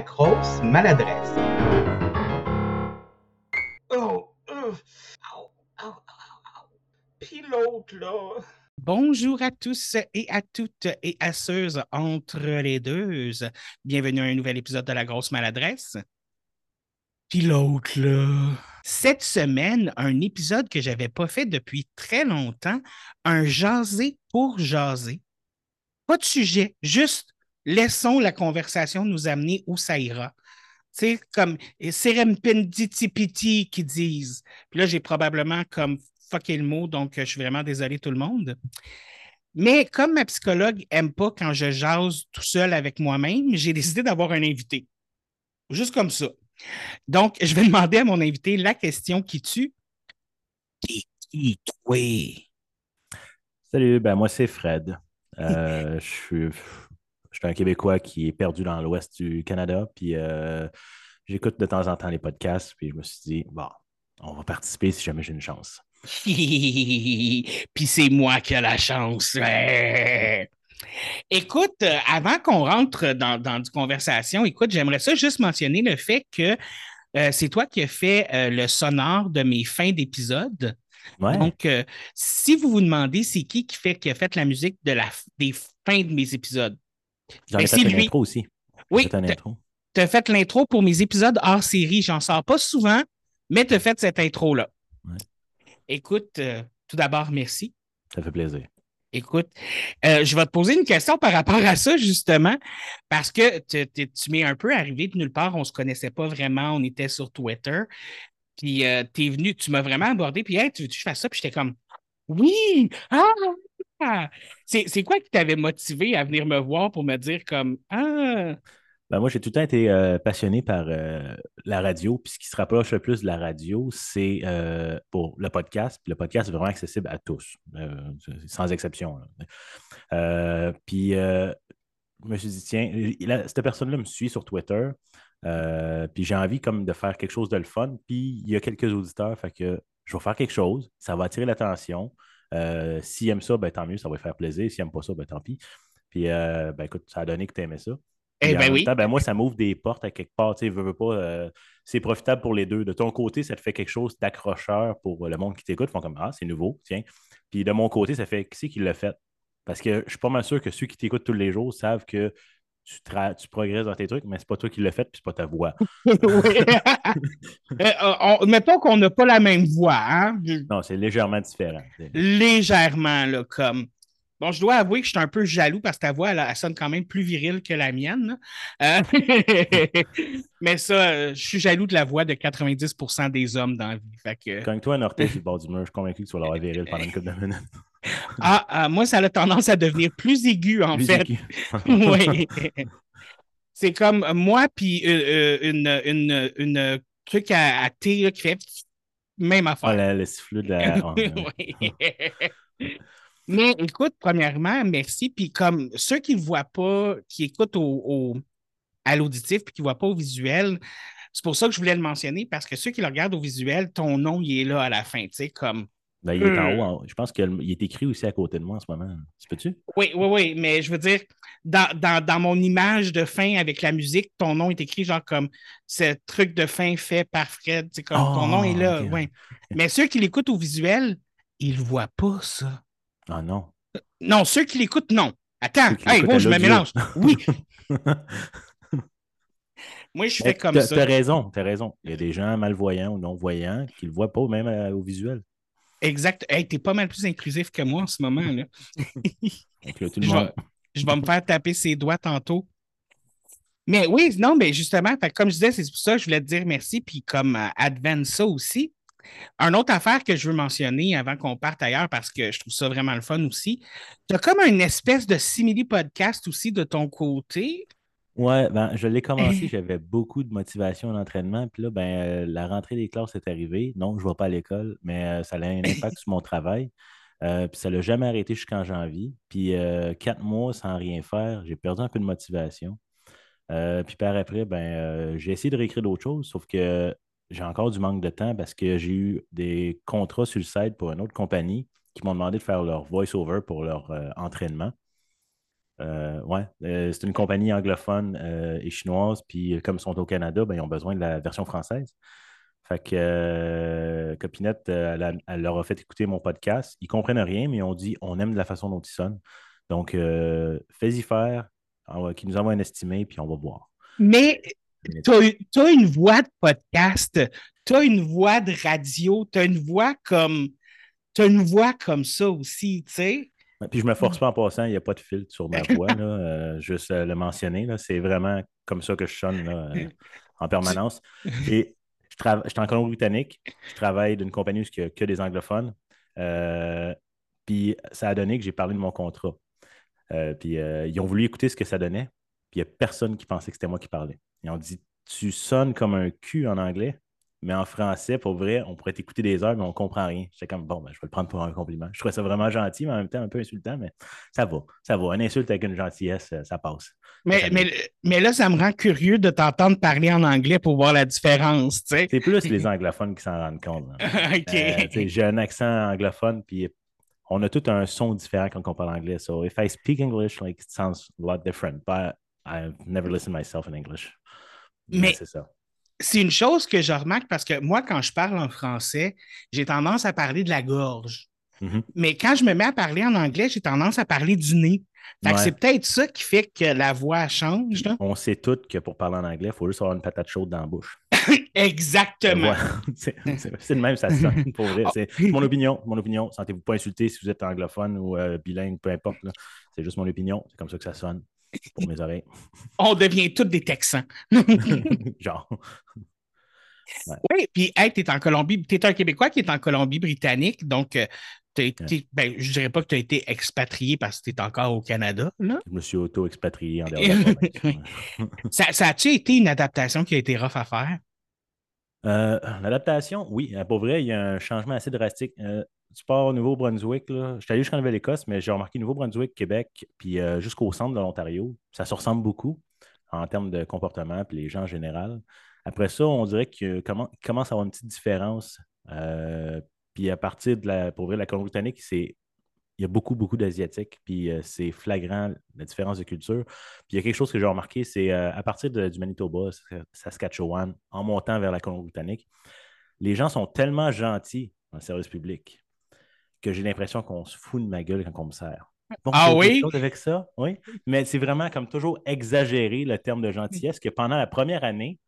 la grosse maladresse. Oh, oh, Puis l'autre, là. Bonjour à tous et à toutes et à ceux entre les deux. Bienvenue à un nouvel épisode de La Grosse Maladresse. Puis l'autre, là. Cette semaine, un épisode que je n'avais pas fait depuis très longtemps, un jaser pour jaser. Pas de sujet, juste laissons la conversation nous amener où ça ira. C'est comme Serempenditipiti qui disent. Puis là, j'ai probablement comme fucké le mot, donc je suis vraiment désolé tout le monde. Mais comme ma psychologue n'aime pas quand je jase tout seul avec moi-même, j'ai décidé d'avoir un invité. Juste comme ça. Donc, je vais demander à mon invité la question qui tue. Qui? Salut, ben moi c'est Fred. Euh, je, suis, je suis un Québécois qui est perdu dans l'ouest du Canada, puis euh, j'écoute de temps en temps les podcasts, puis je me suis dit, bon, on va participer si jamais j'ai une chance. Puis c'est moi qui ai la chance. Écoute, euh, avant qu'on rentre dans, dans une conversation, écoute, j'aimerais ça juste mentionner le fait que euh, c'est toi qui as fait euh, le sonore de mes fins d'épisode. Ouais. Donc, si vous vous demandez c'est qui qui, fait, qui a fait la musique de la, des fins de mes épisodes, J'en ben, ai c'est fait une lui. intro aussi. Oui, tu as fait l'intro pour mes épisodes hors série. J'en sors pas souvent, mais tu as fait cette intro-là. Ouais. Écoute, euh, tout d'abord, merci. Ça fait plaisir. Écoute, euh, je vais te poser une question par rapport à ça, justement, parce que tu m'es un peu arrivé de nulle part, on ne se connaissait pas vraiment, on était sur Twitter. Puis tu es venu, tu m'as vraiment abordé, puis hey, tu veux que je fasse ça? Puis j'étais comme Oui! Ah! Ah! C'est quoi qui t'avait motivé à venir me voir pour me dire comme Ah! Ben, moi, j'ai tout le temps été euh, passionné par euh, la radio. Puis ce qui se rapproche le plus de la radio, c'est euh, pour le podcast. Le podcast est vraiment accessible à tous, sans exception. puis je me suis dit, tiens, cette personne-là me suit sur Twitter. puis j'ai envie comme de faire quelque chose de le fun. Puis il y a quelques auditeurs, fait que je vais faire quelque chose. Ça va attirer l'attention. Euh, S'ils aiment ça, ben, tant mieux, ça va faire plaisir. S'ils n'aiment pas ça, ben, tant pis. Puis, euh, ben, écoute, ça a donné que tu aimais ça. Eh ben oui. temps, ben, moi, ça m'ouvre des portes à quelque part. Tu sais, veux, veux pas, euh, c'est profitable pour les deux. De ton côté, ça te fait quelque chose d'accrocheur pour le monde qui t'écoute. Ils font comme Ah, c'est nouveau, tiens. Puis de mon côté, ça fait qui c'est qui l'a fait? Parce que je suis pas mal sûr que ceux qui t'écoutent tous les jours savent que tu, progresses dans tes trucs, mais c'est pas toi qui l'as fait, puis c'est pas ta voix. Euh, on- mettons qu'on n'a pas la même voix, hein? Non, c'est légèrement différent. Légèrement, là, comme. Bon, je dois avouer que je suis un peu jaloux parce que ta voix, elle, elle sonne quand même plus virile que la mienne. Euh, mais ça, euh, je suis jaloux de la voix de 90% des hommes dans la vie. Que, Quand toi, un orteil sur le bord du mur, je suis convaincu que tu vas l'avoir viril pendant une couple de minutes. Ah, ah, moi, ça a tendance à devenir plus aigu, en Plus fait. oui. C'est comme moi, puis euh, euh, une, une, une truc à, à thé là, qui fait même Ah, affaire. le, le sifflet de la. ah. Oui. Mais écoute, premièrement, merci. Puis comme ceux qui ne voient pas, qui écoutent au, au- à l'auditif puis qui ne voient pas au visuel, c'est pour ça que je voulais le mentionner parce que ceux qui le regardent au visuel, ton nom, il est là à la fin, tu sais, comme. Ben, il est en haut. en haut. Je pense qu'il est écrit aussi à côté de moi en ce moment. Tu peux-tu? Oui, oui, oui, mais je veux dire, dans, dans, dans mon image de fin avec la musique, ton nom est écrit genre comme ce truc de fin fait par Fred. C'est comme ton nom est là. ok. ouais. Mais ceux qui l'écoutent au visuel, ils ne voient pas ça. Ah non. Non, ceux qui l'écoutent, non. Attends, hey, à je me mélange. Oui, moi, je fais comme ça. t'as raison, t'as raison. Il y a des gens malvoyants ou non-voyants qui ne le voient pas même euh, au visuel. Exact. Hey, t'es pas mal plus inclusif que moi en ce moment. Là. Donc, là, tout le Je monde. vais, je vais me faire taper ses doigts tantôt. Mais oui, non, mais justement, fait comme je disais, c'est pour ça que je voulais te dire merci, puis comme euh, advance ça aussi. Une autre affaire que je veux mentionner avant qu'on parte ailleurs, parce que je trouve ça vraiment le fun aussi, tu as comme une espèce de simili-podcast aussi de ton côté. Ouais, ben, je l'ai commencé, j'avais beaucoup de motivation d'entraînement. Puis là, ben, euh, la rentrée des classes est arrivée. Non, je ne vais pas à l'école, mais euh, ça a un impact sur mon travail. Euh, puis ça ne l'a jamais arrêté jusqu'en janvier. Puis quatre mois sans rien faire, j'ai perdu un peu de motivation. Puis par après, ben, j'ai essayé de réécrire d'autres choses, sauf que j'ai encore du manque de temps parce que j'ai eu des contrats sur le site pour une autre compagnie qui m'ont demandé de faire leur voice-over pour leur entraînement. Euh, ouais, euh, c'est une compagnie anglophone euh, et chinoise, puis comme ils sont au Canada, ben, ils ont besoin de la version française. Fait que Copinette, elle, a- elle leur a fait écouter mon podcast. Ils comprennent rien, mais ils ont dit on aime la façon dont ils sonnent. Donc, fais-y faire, va- qu'ils nous envoient un estimé, puis on va voir. Mais tu as, une voix de podcast, tu as une voix de radio, tu as une voix comme. Tu une voix comme ça aussi, tu sais. Puis je me force pas en passant, il n'y a pas de filtre sur ma voix, là, euh, juste euh, le mentionner. là. C'est vraiment comme ça que je sonne là, euh, en permanence. Et je, trava- je suis en Colombie-Britannique, je travaille d'une compagnie où il n'y a que des anglophones. Euh, puis ça a donné que j'ai parlé de mon contrat. Puis ils ont voulu écouter ce que ça donnait, puis il n'y a personne qui pensait que c'était moi qui parlais. Ils ont dit Tu sonnes comme un cul en anglais, mais en français, pour vrai, on pourrait t'écouter des heures, mais on ne comprend rien. J'étais comme Bon, ben, je vais le prendre pour un compliment. Je trouvais ça vraiment gentil, mais en même temps un peu insultant, mais ça va, ça va. Une insulte avec une gentillesse, euh, ça passe. Mais, Ça mais, mais là, ça me rend curieux de t'entendre parler en anglais pour voir la différence, tu sais. C'est plus les anglophones qui s'en rendent compte. OK. Euh, j'ai un accent anglophone, puis on a tout un son différent quand on parle anglais. So if I speak English, like, it sounds a lot different. But I've never listened myself in English. Mais- c'est ça. C'est une chose que je remarque parce que moi, quand je parle en français, j'ai tendance à parler de la gorge. Mhm. Mais quand je me mets à parler en anglais, j'ai tendance à parler du nez. Fait que Ouais. c'est peut-être ça qui fait que la voix change. là. On sait tous que pour parler en anglais, il faut juste avoir une patate chaude dans la bouche. Exactement. C'est le même, ça sonne, pour vrai. C'est mon opinion. Mon opinion. Sentez-vous pas insulté si vous êtes anglophone ou euh, bilingue, peu importe. C'est juste mon opinion. C'est comme ça que ça sonne pour mes oreilles. On devient tous des Texans. Genre. Oui, puis hey, tu es en Colombie, tu es un Québécois qui est en Colombie-Britannique, donc euh, ben, je dirais pas que tu as été expatrié parce que tu es encore au Canada. Là. Je me suis auto-expatrié en dehors de la province. Ça, ça a-tu été une adaptation qui a été rough à faire? Euh, L'adaptation, oui. Euh, Pour vrai, il y a un changement assez drastique. Euh, tu pars au Nouveau-Brunswick. Je suis allé jusqu'en Nouvelle-Écosse, mais j'ai remarqué Nouveau-Brunswick, Québec, puis euh, jusqu'au centre de l'Ontario. Ça se ressemble beaucoup en termes de comportement, puis les gens en général. Après ça, on dirait qu'il commen- il commence à avoir une petite différence. Euh, puis à partir de la, pour vrai, la Colombie-Britannique, c'est il y a beaucoup, beaucoup d'Asiatiques, puis euh, c'est flagrant la différence de culture. Puis il y a quelque chose que j'ai remarqué, c'est à partir du Manitoba, Sask- Saskatchewan, en montant vers la Colombie-Britannique, les gens sont tellement gentils dans le service public que j'ai l'impression qu'on se fout de ma gueule quand on me sert. Bon, Ah oui? avec ça, oui. Mais c'est vraiment comme toujours exagéré le terme de gentillesse que pendant la première année,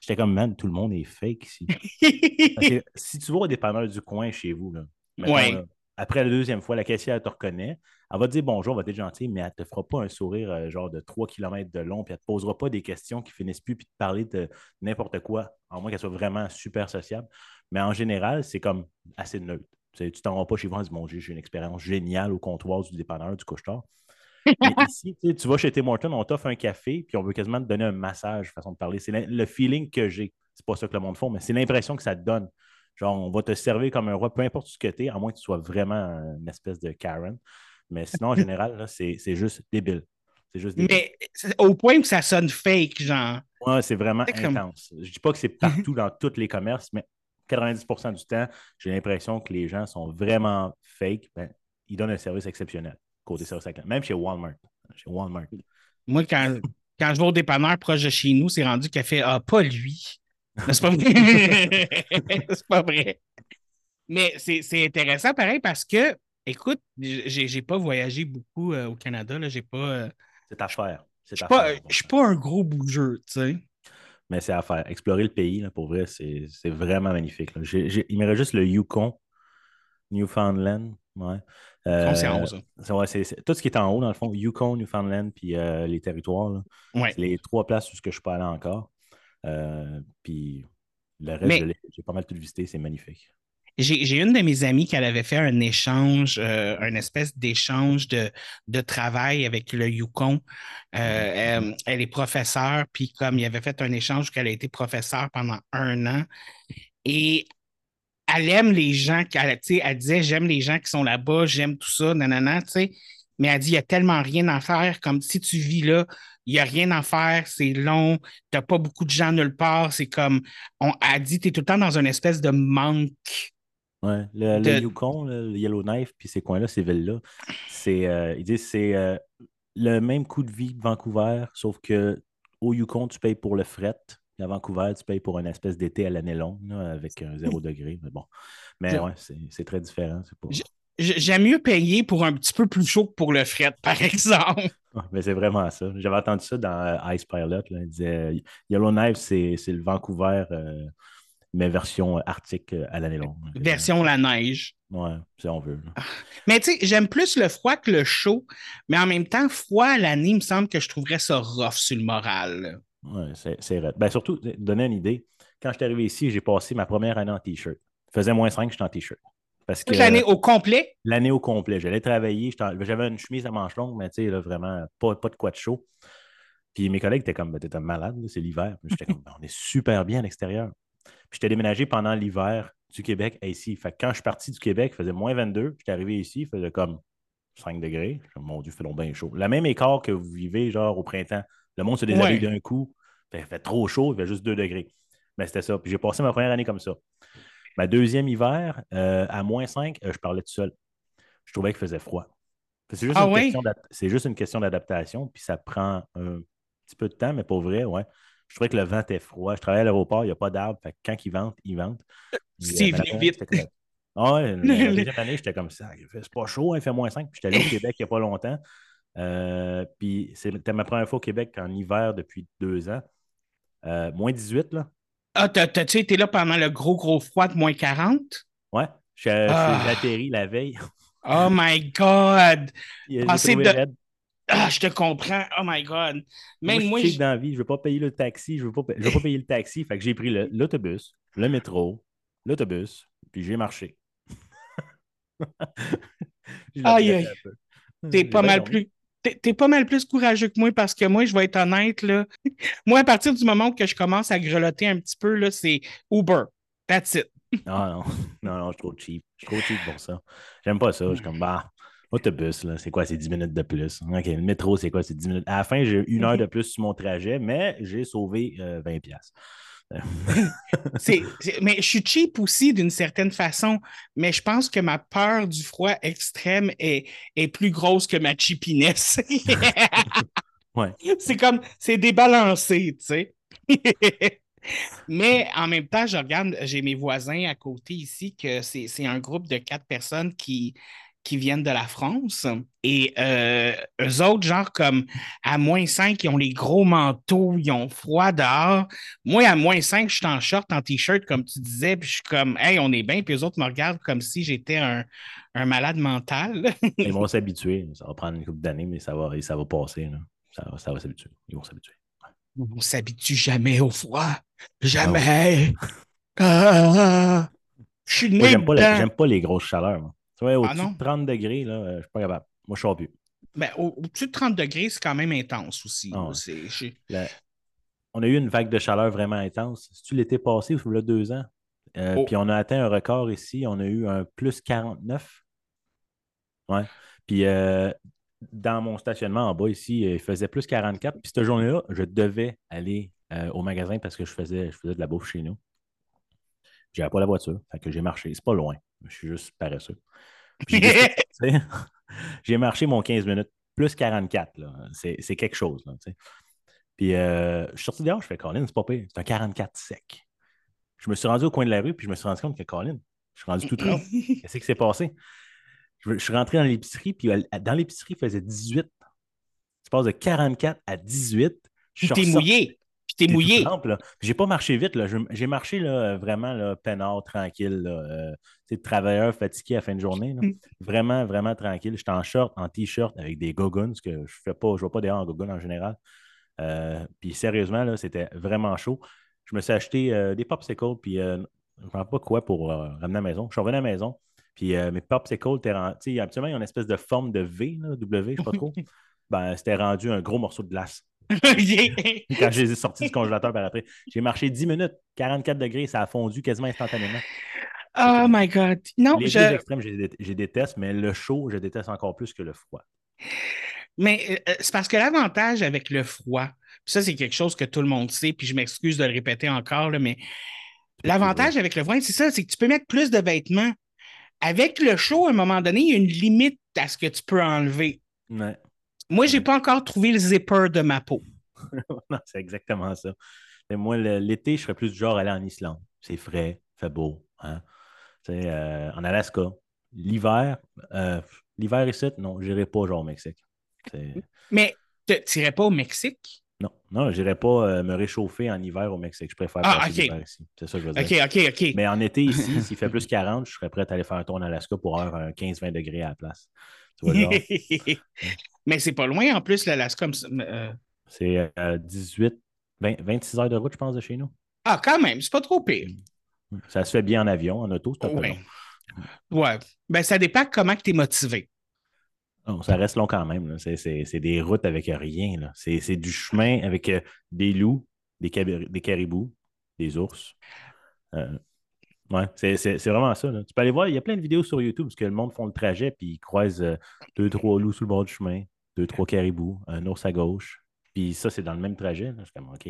j'étais comme, man, tout le monde est fake ici. Parce que si tu vas au dépanneur du coin chez vous, là, mettons, Ouais. là, après la deuxième fois, la caissière elle te reconnaît, elle va te dire bonjour, elle va être gentille, mais elle ne te fera pas un sourire euh, genre de 3 km de long, puis elle ne te posera pas des questions qui finissent plus, puis te parler de n'importe quoi, à moins qu'elle soit vraiment super sociable. Mais en général, c'est comme assez neutre. Tu ne t'en vas pas chez vous en disant, mon Dieu, j'ai une expérience géniale au comptoir du dépanneur, du couche-tard. Mais ici, tu vas chez Tim Hortons, on t'offre un café, puis on veut quasiment te donner un massage, façon de parler. C'est le- feeling que j'ai. C'est pas ça que le monde fait, mais c'est l'impression que ça te donne. Genre, on va te servir comme un roi, peu importe ce que tu es, à moins que tu sois vraiment une espèce de Karen. Mais sinon, en général, c'est juste débile. C'est juste débile. Mais au point que ça sonne fake, genre. Ouais, c'est vraiment C'est comme- intense. Je dis pas que c'est partout dans tous les commerces, mais 90% du temps, j'ai l'impression que les gens sont vraiment fake. Ben, ils donnent un service exceptionnel côté service à. Même chez Walmart. Chez Walmart. Moi, quand, quand je vais au dépanneur proche de chez nous, c'est rendu qu'elle fait Ah, pas lui. C'est pas vrai. c'est pas vrai. Mais c'est intéressant pareil parce que, écoute, j'ai pas voyagé beaucoup euh, au Canada. J'ai pas. euh, C'est à faire. Je je suis pas un gros bougeur, tu sais. Mais c'est à faire. Explorer le pays, là, pour vrai, c'est vraiment magnifique. là. Il me reste juste le Yukon, Newfoundland. Ouais. C'est en Euh, haut, ça. ouais, tout ce qui est en haut, dans le fond, Yukon, Newfoundland, puis euh, les territoires. là. Ouais. Les trois places où je ne suis pas allé encore. Euh, puis le reste, Mais- j'ai pas mal tout visité, c'est magnifique. J'ai une de mes amies qui elle avait fait un échange, euh, une espèce d'échange de, de travail avec le Yukon. Euh, elle, elle est professeure, puis comme il avait fait un échange qu'elle a été professeure pendant un an, et elle aime les gens, sais, elle disait j'aime les gens qui sont là-bas, j'aime tout ça, nanana, tu sais. Mais elle dit il n'y a tellement rien à faire, comme si tu vis là, il n'y a rien à faire, c'est long, tu n'as pas beaucoup de gens nulle part, c'est comme, on a dit, tu es tout le temps dans une espèce de manque. Ouais, le, le Yukon, le Yellowknife, puis ces coins-là, ces villes-là, c'est, euh, ils disent c'est euh, le même coût de vie que Vancouver, sauf que au Yukon, tu payes pour le fret. À Vancouver, tu payes pour une espèce d'été à l'année longue, là, avec un zéro degré. Mais bon. Mais ouais, c'est c'est très différent. c'est pas- J'aime mieux payer pour un petit peu plus chaud que pour le fret, par exemple. Mais c'est vraiment ça. J'avais entendu ça dans euh, Ice Pilot. là. Il disait Yellowknife, c'est c'est le Vancouver, euh, mais version euh, arctique euh, à l'année longue. Version la neige. Ouais, si on veut. là. Mais tu sais, j'aime plus le froid que le chaud, mais en même temps, froid à l'année, il me semble que je trouverais ça rough sur le moral. Ouais, c'est raide. Ben, surtout, donner une idée, quand je suis arrivé ici, j'ai passé ma première année en T-shirt. Il faisait moins 5, j'étais en T-shirt. Parce que l'année au complet, l'année au complet, j'allais travailler, j'avais une chemise à manches longues, mais tu sais, vraiment, pas, pas de quoi de chaud. Puis mes collègues étaient comme, Ben, un malade, c'est l'hiver. J'étais comme, Ben, on est super bien à l'extérieur. Puis j'étais déménagé pendant l'hiver du Québec à ici. Fait que quand je suis parti du Québec, il faisait moins 22. J'étais arrivé ici, il faisait comme 5 degrés. Mon Dieu, fait donc bien chaud. Le même écart que vous vivez, genre au printemps. Le monde se déshabille Ouais. d'un coup. Fait, il fait trop chaud, il fait juste 2 degrés. Mais c'était ça. Puis j'ai passé ma première année comme ça. Ma deuxième hiver, euh, à moins 5, euh, je parlais tout seul. Je trouvais qu'il faisait froid. C'est juste, Ah juste une question d'adaptation, puis ça prend un petit peu de temps, mais pour vrai, ouais. Je trouvais que le vent était froid. Je travaillais à l'aéroport, il n'y a pas d'arbre. Quand il vente, il vente. Euh, venu première, vite. Ah ouais, la la deuxième année, j'étais comme ça. C'est pas chaud, hein, il fait moins 5. Puis j'étais allé au Québec il n'y a pas longtemps. Euh, puis c'était ma première fois au Québec en hiver depuis deux ans. Euh, moins 18, là. ah, t'as- t'as-tu été là pendant le gros, gros froid de moins 40? Ouais. Je Ah. atterri la veille. Oh my God! J'ai Passer de-. Ah, je te comprends. Oh my God. Moi, Même je moi, suis je- cheap dans la vie, je ne veux pas payer le taxi, je ne veux, pas je veux pas payer le taxi. Fait que j'ai pris l'autobus, le, métro, l'autobus, puis j'ai marché. Aïe, aïe. t'es pas mal dormi. plus. T'es pas mal plus courageux que moi parce que moi, je vais être honnête, là. Moi, à partir du moment que je commence à grelotter un petit peu, là, c'est Uber. That's it. Ah non, non, non, je suis trop cheap. Je suis trop cheap pour ça. J'aime pas ça. Je suis comme, bah, autobus, là, c'est quoi, c'est 10 minutes de plus? OK, le métro, c'est quoi, c'est 10 minutes? À la fin, j'ai eu une heure de plus sur mon trajet, mais j'ai sauvé euh, 20 piastres. C'est- c'est- mais je suis cheap aussi d'une certaine façon, mais je pense que ma peur du froid extrême est, est plus grosse que ma cheapiness. Ouais. C'est comme, c'est débalancé, tu sais. Mais en même temps, je regarde, j'ai mes voisins à côté ici, que c'est c'est un groupe de quatre personnes qui, qui viennent de la France. Et euh, eux autres, genre comme à moins 5, ils ont les gros manteaux, ils ont froid dehors. Moi, à moins 5, je suis en short, en t-shirt, comme tu disais, puis je suis comme, hey, on est bien. Puis eux autres me regardent comme si j'étais un, un malade mental. Ils vont s'habituer. Ça va prendre une couple d'années, mais ça va, ça va passer. là. Ça, va- ça va s'habituer. Ils vont s'habituer. On s'habitue jamais au froid. Jamais. Ah, je suis Moi, né j'aime pas, la- dedans. j'aime pas les grosses chaleurs. moi. Tu vois, au-dessus Ah non? de 30 degrés, là, euh, je suis pas capable. Moi, je sors plus. Ben, au- au-dessus de 30 degrés, c'est quand même intense aussi. Ah là. ouais. La- On a eu une vague de chaleur vraiment intense. C'est-tu l'été passé ou il y a deux ans? Euh, Oh. Puis on a atteint un record ici. On a eu un plus 49. Ouais. Puis euh, dans mon stationnement en bas ici, il faisait plus 44. Puis cette journée-là, je devais aller euh, au magasin parce que je faisais, je faisais de la bouffe chez nous. J'avais pas la voiture. Fait que j'ai marché. C'est pas loin. Je suis juste paresseux. J'ai marché mon 15 minutes. Plus 44, là. C'est, quelque chose, là. Puis euh, je suis sorti dehors, je fais Colin, c'est pas pire. C'est un 44 sec. Je me suis rendu au coin de la rue, puis je me suis rendu compte que Colin, je suis rendu tout trempe. Qu'est-ce qui s'est passé? Je, je suis rentré dans l'épicerie, puis euh, dans l'épicerie, il faisait 18. Tu passes de 44 à 18. Je suis mouillé. Puis t'es mouillé. J'ai pas marché vite. J'ai marché là, vraiment là, peinard, tranquille. Là, euh, travailleur fatigué à la fin de journée. là. Vraiment, vraiment tranquille. J'étais en short, en t-shirt avec des goguns, ce que je fais pas, je ne vais pas dehors en goguns en général. Euh, puis sérieusement, là, c'était vraiment chaud. Je me suis acheté euh, des popsicles, puis je ne sais pas quoi pour ramener à la maison. Je suis revenu à la maison, puis mes popsicles tu sais, habituellement, ils ont une espèce de forme de V, là, W, je ne sais pas trop. ben, c'était rendu un gros morceau de glace quand je les ai sortis du congélateur par après. J'ai marché 10 minutes, 44 degrés, ça a fondu quasiment instantanément. oh my God. Non, les je... deux extrêmes, je déteste, mais le chaud, je déteste encore plus que le froid. Mais euh, c'est parce que l'avantage avec le froid, puis ça, c'est quelque chose que tout le monde sait, puis je m'excuse de le répéter encore, là, mais l'avantage avec le froid, c'est ça, c'est que tu peux mettre plus de vêtements. Avec le chaud, à un moment donné, il y a une limite à ce que tu peux enlever. Ouais. Moi, j'ai pas encore trouvé le zipper de ma peau. non, c'est exactement ça. Et moi, l'été, je serais plus du genre à aller en Islande. C'est frais, fait beau. Hein? Euh, en Alaska. L'hiver, euh, l'hiver ici, non, je n'irai pas genre au Mexique. Mais tu n'irais pas au Mexique? Non, non, je n'irai pas euh, me réchauffer en hiver au Mexique. Je préfère Ah, passer ok. l'hiver ici. C'est ça que je veux dire. OK, OK, OK. Mais en été, ici, s'il fait plus 40, je serais prêt à aller faire un tour en Alaska pour avoir un 15-20 degrés à la place. Tu vois, genre, Mais c'est pas loin en plus, l'Alaska. Euh, c'est euh, 18, 20 26 heures de route, je pense, de chez nous. Ah, quand même, c'est pas trop pire. Ça se fait bien en avion, en auto, c'est un peu Ouais. long. Ouais. Ben, ça dépend comment tu es motivé. Non, ça reste long quand même. C'est- des routes avec rien. là. C'est du chemin avec euh, des loups, des, des caribous, des ours. Euh, ouais, c'est vraiment ça. là. Tu peux aller voir, il y a plein de vidéos sur YouTube parce que le monde font le trajet puis ils croisent euh, deux, trois loups sur le bord du chemin, deux, trois caribous, un ours à gauche. Puis ça, c'est dans le même trajet. là. Je suis comme, OK.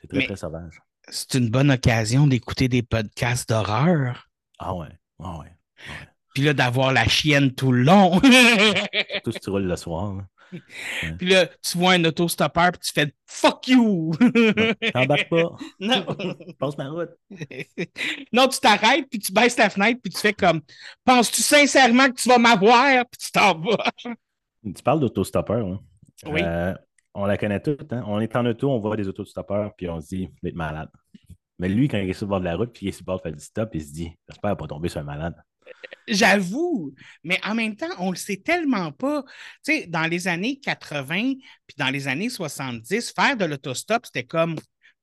C'est très, Mais- très sauvage. C'est une bonne occasion d'écouter des podcasts d'horreur. Ah ouais. Ah ouais. Puis là, d'avoir la chienne tout le long. Tout si tu roules le soir. là. Puis là, tu vois un autostoppeur, puis tu fais fuck you. T'embarques pas. non. Passe ma route. non, tu t'arrêtes, puis tu baisses ta fenêtre, puis tu fais comme Penses-tu sincèrement que tu vas m'avoir? Puis tu t'en vas. Tu parles d'autostoppeur. là. Oui. Euh, on la connaît toutes. Hein? On est en auto, on voit des autostoppeurs, puis on se dit, d'être malade. Mais lui, quand il est sur le bord de la route, puis il est sur le bord de faire du stop, il se dit, j'espère pas tomber sur un malade. J'avoue, mais en même temps, on le sait tellement pas. Tu sais, dans les années 80 puis dans les années 70, faire de l'autostop, c'était comme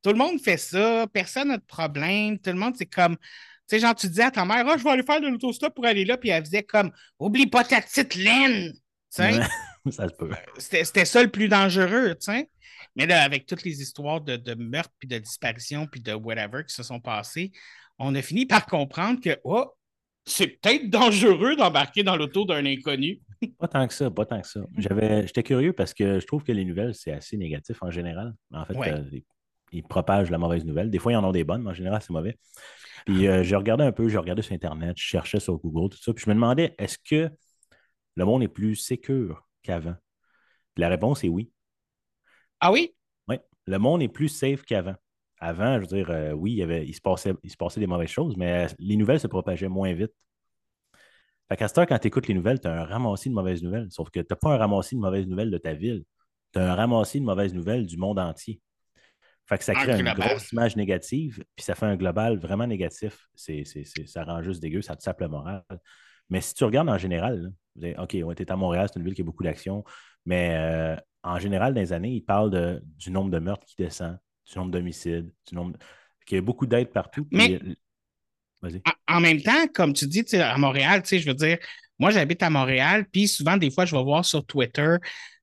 tout le monde fait ça, personne n'a de problème, tout le monde, c'est comme. Tu sais, genre, tu disais à ta mère, Ah, je vais aller faire de l'autostop pour aller là, puis elle faisait comme, oublie pas ta petite laine. Ça se peut. c'était c'était ça le plus dangereux, tu sais. Mais là, avec toutes les histoires de, de meurtres, puis de disparitions, puis de whatever qui se sont passées, on a fini par comprendre que, oh, c'est peut-être dangereux d'embarquer dans l'auto d'un inconnu. Pas tant que ça, pas tant que ça. J'avais, j'étais curieux parce que je trouve que les nouvelles, c'est assez négatif en général. En fait, Ouais. euh, ils, ils propagent la mauvaise nouvelle. Des fois, ils en ont des bonnes, mais en général, c'est mauvais. Puis euh, j'ai regardé un peu, j'ai regardé sur Internet, je cherchais sur Google, tout ça. Puis je me demandais, est-ce que le monde est plus sécure qu'avant? La réponse est oui. Ah oui? Oui, le monde est plus safe qu'avant. Avant, je veux dire, euh, oui, il, y avait, il, se passait, il se passait des mauvaises choses, mais euh, les nouvelles se propageaient moins vite. Fait qu'à cette heure, quand tu écoutes les nouvelles, tu as un ramassis de mauvaises nouvelles. Sauf que tu n'as pas un ramassis de mauvaises nouvelles de ta ville. Tu as un ramassis de mauvaises nouvelles du monde entier. Fait que ça Un crée une grosse image négative, puis ça fait un global vraiment négatif. C'est, c'est- c'est- ça rend juste dégueu, ça te sape le moral. Mais si tu regardes en général, là, vous dites, OK, tu es à Montréal, c'est une ville qui a beaucoup d'actions, mais euh, en général, dans les années, ils parlent de- du nombre de meurtres qui descend, du nombre d'homicides, du nombre. de- qu'il y a beaucoup d'aides partout. puis- Mais- Vas-y. En, même temps, comme tu dis, à Montréal, je veux dire, moi, j'habite à Montréal, puis souvent, des fois, je vais voir sur Twitter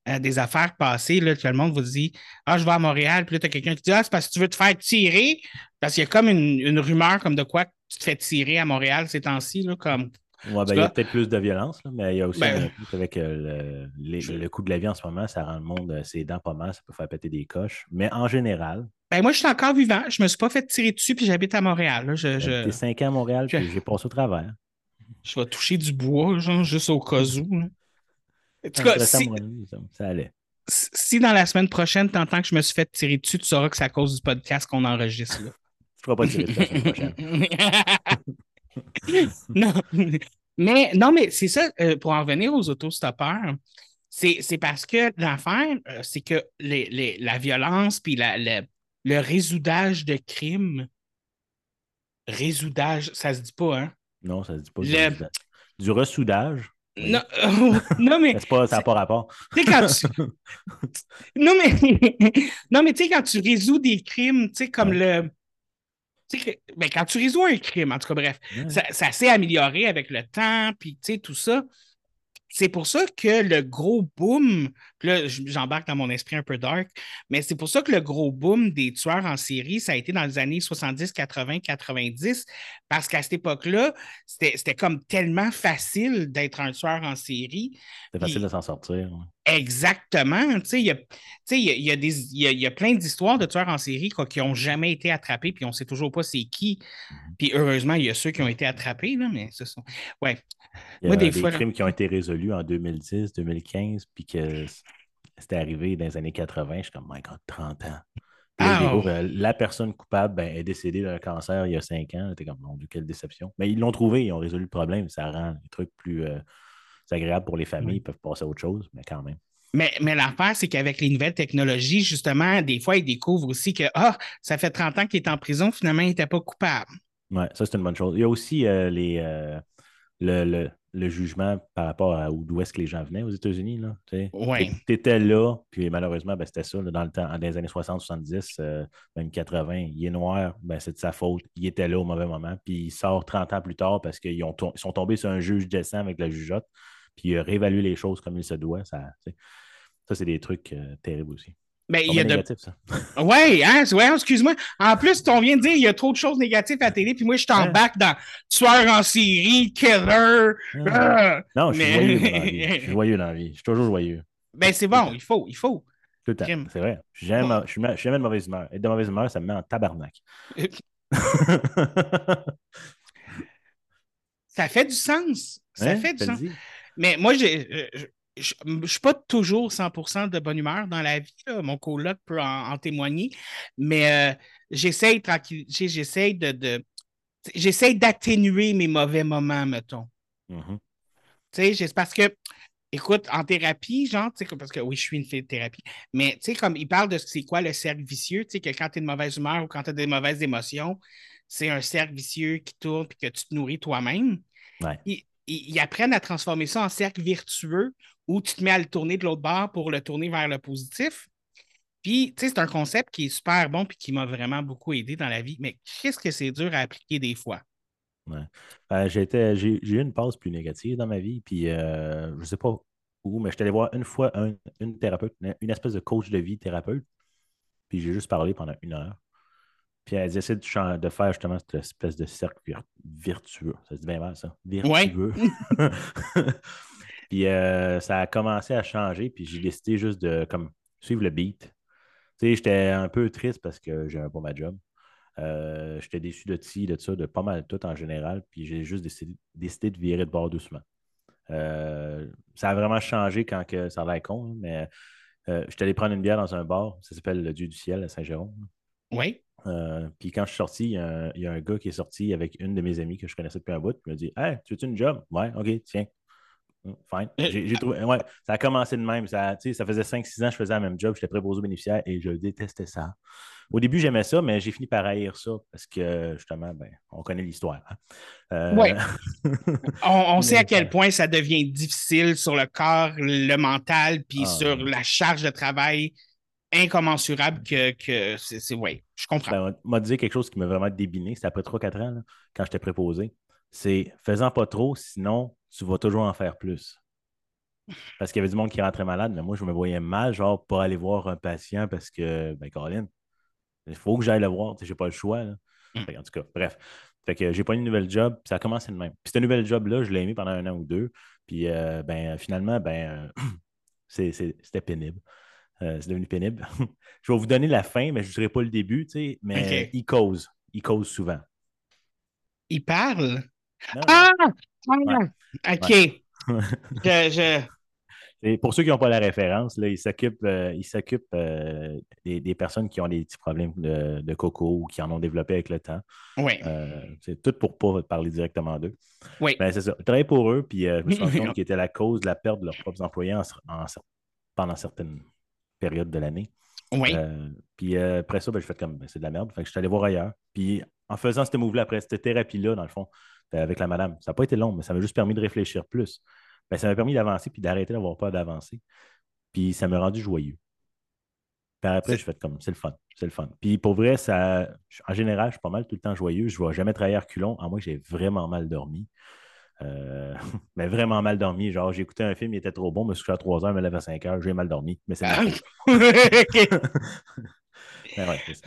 euh, des affaires passées, là, tout le monde vous dit Ah, je vais à Montréal, puis là, tu as quelqu'un qui dit Ah, c'est parce que tu veux te faire tirer, parce qu'il y a comme une, une rumeur comme de quoi tu te fais tirer à Montréal ces temps-ci, là, comme. Ouais, ben, il y a peut-être plus de violence, là, mais il y a aussi Ben- avec euh, le, les- le coût de la vie en ce moment, ça rend le monde euh, ses dents pas mal, ça peut faire péter des coches. Mais en général, Ben, moi, je suis encore vivant, je me suis pas fait tirer dessus, puis j'habite à Montréal. là. Je, j'ai je, 5 ans à Montréal, je- puis j'ai passé au travers. je vais toucher du bois, genre, juste au cas où. là. En tout cas, si, ça, ça allait. si dans la semaine prochaine, tu entends que je me suis fait tirer dessus, tu sauras que c'est à cause du podcast qu'on enregistre. Là. Tu ne feras pas tirer de la semaine prochaine. non. Mais non, mais c'est ça, euh, pour en revenir aux autostoppeurs, c'est c'est parce que l'affaire, euh, c'est que les, les- la violence puis la, la- le résoudage de crimes, résoudage, ça se dit pas, hein? Non, ça se dit pas. Le- Du, du ressoudage? Non, non, mais pas- ça n'a pas rapport. quand tu. Non, mais, non, mais tu sais, quand tu résous des crimes, tu sais, comme le. Ben, quand tu résous un crime, en tout cas, bref, ça, ça s'est amélioré avec le temps, puis tu sais, tout ça. C'est pour ça que le gros boom, là, j'embarque dans mon esprit un peu dark, mais c'est pour ça que le gros boom des tueurs en série, ça a été dans les années 70, 80, 90, parce qu'à cette époque-là, c'était c'était comme tellement facile d'être un tueur en série. C'est facile de s'en sortir. ouais. Exactement. Il y a, y a- y a y a- il y a plein d'histoires de tueurs en série quoi, qui n'ont jamais été attrapés, puis on ne sait toujours pas c'est qui. Puis heureusement, il y a ceux qui ont été attrapés, là, mais ce sont. Ouais. Il y Moi, a des des fois, là- crimes qui ont été résolus en 2010, 2015, puis que c'était arrivé dans les années 80. Je suis comme, my God, 30 ans. Ah, découvre, oh. euh, la personne coupable ben, est décédée d'un cancer il y a 5 ans. T'es comme, mon Dieu, quelle déception. Mais ils l'ont trouvé, ils ont résolu le problème. Ça rend les trucs plus euh, agréables pour les familles. Ils peuvent passer à autre chose, mais quand même. Mais, mais l'affaire, c'est qu'avec les nouvelles technologies, justement, des fois, ils découvrent aussi que, ah, ça fait 30 ans qu'il est en prison, finalement, il n'était pas coupable. Ouais, ça, c'est une bonne chose. Il y a aussi euh, les, euh, le, le- le jugement par rapport à où- d'où est-ce que les gens venaient aux États-Unis. Là, Ouais. Tu étais là, puis malheureusement, ben, c'était ça, là, dans le temps, dans les années 60, 70, euh, même 80, il est noir, ben, c'est de sa faute. Il était là au mauvais moment, puis il sort 30 ans plus tard parce qu'ils sont tombés sur un juge décent avec la jugeote, puis il a réévalué les choses comme il se doit. Ça, ça c'est des trucs euh, terribles aussi. Ben, Pas il y a de... ça. Ouais, hein, ouais, excuse-moi. En plus, on vient de dire il y a trop de choses négatives à la télé, puis moi, je t'embarque dans tueur en série, killer. Non, je suis Mais- joyeux dans la vie. Je suis joyeux dans la vie. Je suis toujours joyeux. Ben, c'est bon, il faut, il faut. Tout le temps. C'est vrai. Je suis jamais, Ouais. je suis de mauvaise humeur. Être de mauvaise humeur, ça me met en tabarnak. Ça fait du sens. Ça Hein? fait du sens. Mais moi, j'ai- euh, je ne suis pas toujours 100% de bonne humeur dans la vie. là. Mon coloc peut en, en témoigner. Mais euh, j'essaye tranquille, j'essaye de, de- j'essaye d'atténuer mes mauvais moments, mettons. Tu sais, j'ai- c'est parce que, écoute, en thérapie, genre, tu sais, que- parce que oui, je suis une fille de thérapie, mais tu sais, comme il parle de c'est quoi le cercle vicieux, tu sais, que quand tu es de mauvaise humeur ou quand tu as des mauvaises émotions, c'est un cercle vicieux qui tourne puis que tu te nourris toi-même. Ouais. Ils- apprennent à transformer ça en cercle vertueux où tu te mets à le tourner de l'autre bord pour le tourner vers le positif. Puis, tu sais, c'est un concept qui est super bon puis qui m'a vraiment beaucoup aidé dans la vie. Mais qu'est-ce que c'est dur à appliquer des fois? Euh, j'étais- j'ai eu une pause plus négative dans ma vie, puis euh, je sais pas où, mais je suis allé voir une fois un- une thérapeute, une espèce de coach de vie thérapeute, puis j'ai juste parlé pendant une heure. Puis elle essaie de, de faire justement cette espèce de cercle vir- virtueux. Ça se dit bien mal, ça. Virtueux. puis euh, ça a commencé à changer, puis j'ai décidé juste de comme, suivre le beat. Tu sais, j'étais un peu triste parce que j'avais pas ma job. Euh, j'étais déçu de ci, de ça, de pas mal tout en général. Puis j'ai juste décidé, décidé de virer de bord doucement. Euh, ça a vraiment changé quand que, ça a l'air con, hein, mais j'étais allé prendre une bière dans un bar. Ça s'appelle le Dieu du ciel à Saint-Jérôme. Oui. Euh, puis quand je suis sorti, il y, a un, il y a un gars qui est sorti avec une de mes amies que je connaissais depuis un bout. Il m'a dit Hey, tu veux-tu une job Ouais, OK, tiens. Hum, Fine. Euh, J'ai j'ai trouvé, ouais, ça a commencé de même. Ça, ça faisait 5-6 ans que je faisais la même job. J'étais préposé aux bénéficiaires et je détestais ça. Au début, j'aimais ça, mais j'ai fini par haïr ça parce que justement, ben, on connaît l'histoire. hein. Euh, Ouais. On, on sait à quel point ça devient difficile sur le corps, le mental, puis Ah, sur oui. la charge de travail incommensurable que, que c'est. c'est- Oui, je comprends. Ben, m'a dit quelque chose qui m'a vraiment débiné, c'était après 3-4 ans, là, quand j'étais préposé. C'est faisant pas trop, sinon tu vas toujours en faire plus. Parce qu'il y avait du monde qui rentrait malade, mais moi, je me voyais mal, genre, pas aller voir un patient parce que, ben, Colin, il faut que j'aille le voir, tu sais, j'ai pas le choix. là. Mm. Fait en tout cas, bref. Fait que j'ai pas une nouvelle job, ça a commencé de même. Puis cette nouvelle job-là, je l'ai aimé pendant un an ou deux. Puis euh, ben, finalement, ben, euh, c'est- c'est- c'était pénible. Euh, c'est devenu pénible. je vais vous donner la fin, mais je ne dirai pas le début, tu sais, mais Ok. il cause. Il cause souvent. Il parle? Non, Ah! Ouais. OK. non. Je, je- Et pour ceux qui n'ont pas la référence, là, il s'occupe, euh, euh, des, des personnes qui ont des petits problèmes de, de coco ou qui en ont développé avec le temps. Oui. Euh, c'est tout pour ne pas parler directement d'eux. Oui. Ben, c'est ça. Je travaillais pour eux, puis je me suis rendu compte qu'ils étaient la cause de la perte de leurs propres employés en en pendant certaines périodes de l'année. Oui. Euh, puis euh, après ça, ben, j'ai fait comme ben, c'est de la merde. Fait que je suis allé voir ailleurs. Puis en faisant cette move-là, après cette thérapie-là, dans le fond, euh, avec la madame, ça n'a pas été long, mais ça m'a juste permis de réfléchir plus. Ben, ça m'a permis d'avancer puis d'arrêter d'avoir peur d'avancer. Puis ça m'a rendu joyeux. Puis après, j'ai fait comme c'est le fun. C'est le fun. Puis pour vrai, ça, en général, je suis pas mal tout le temps joyeux. Je ne vais jamais travailler à reculons, à moins que j'ai vraiment mal dormi. Euh, mais vraiment mal dormi. Genre, j'ai écouté un film, il était trop bon, je me suis couché à 3 heures, me lève à 5 heures, j'ai mal dormi. Mais c'est ma Ah. Mais ouais, c'est ça.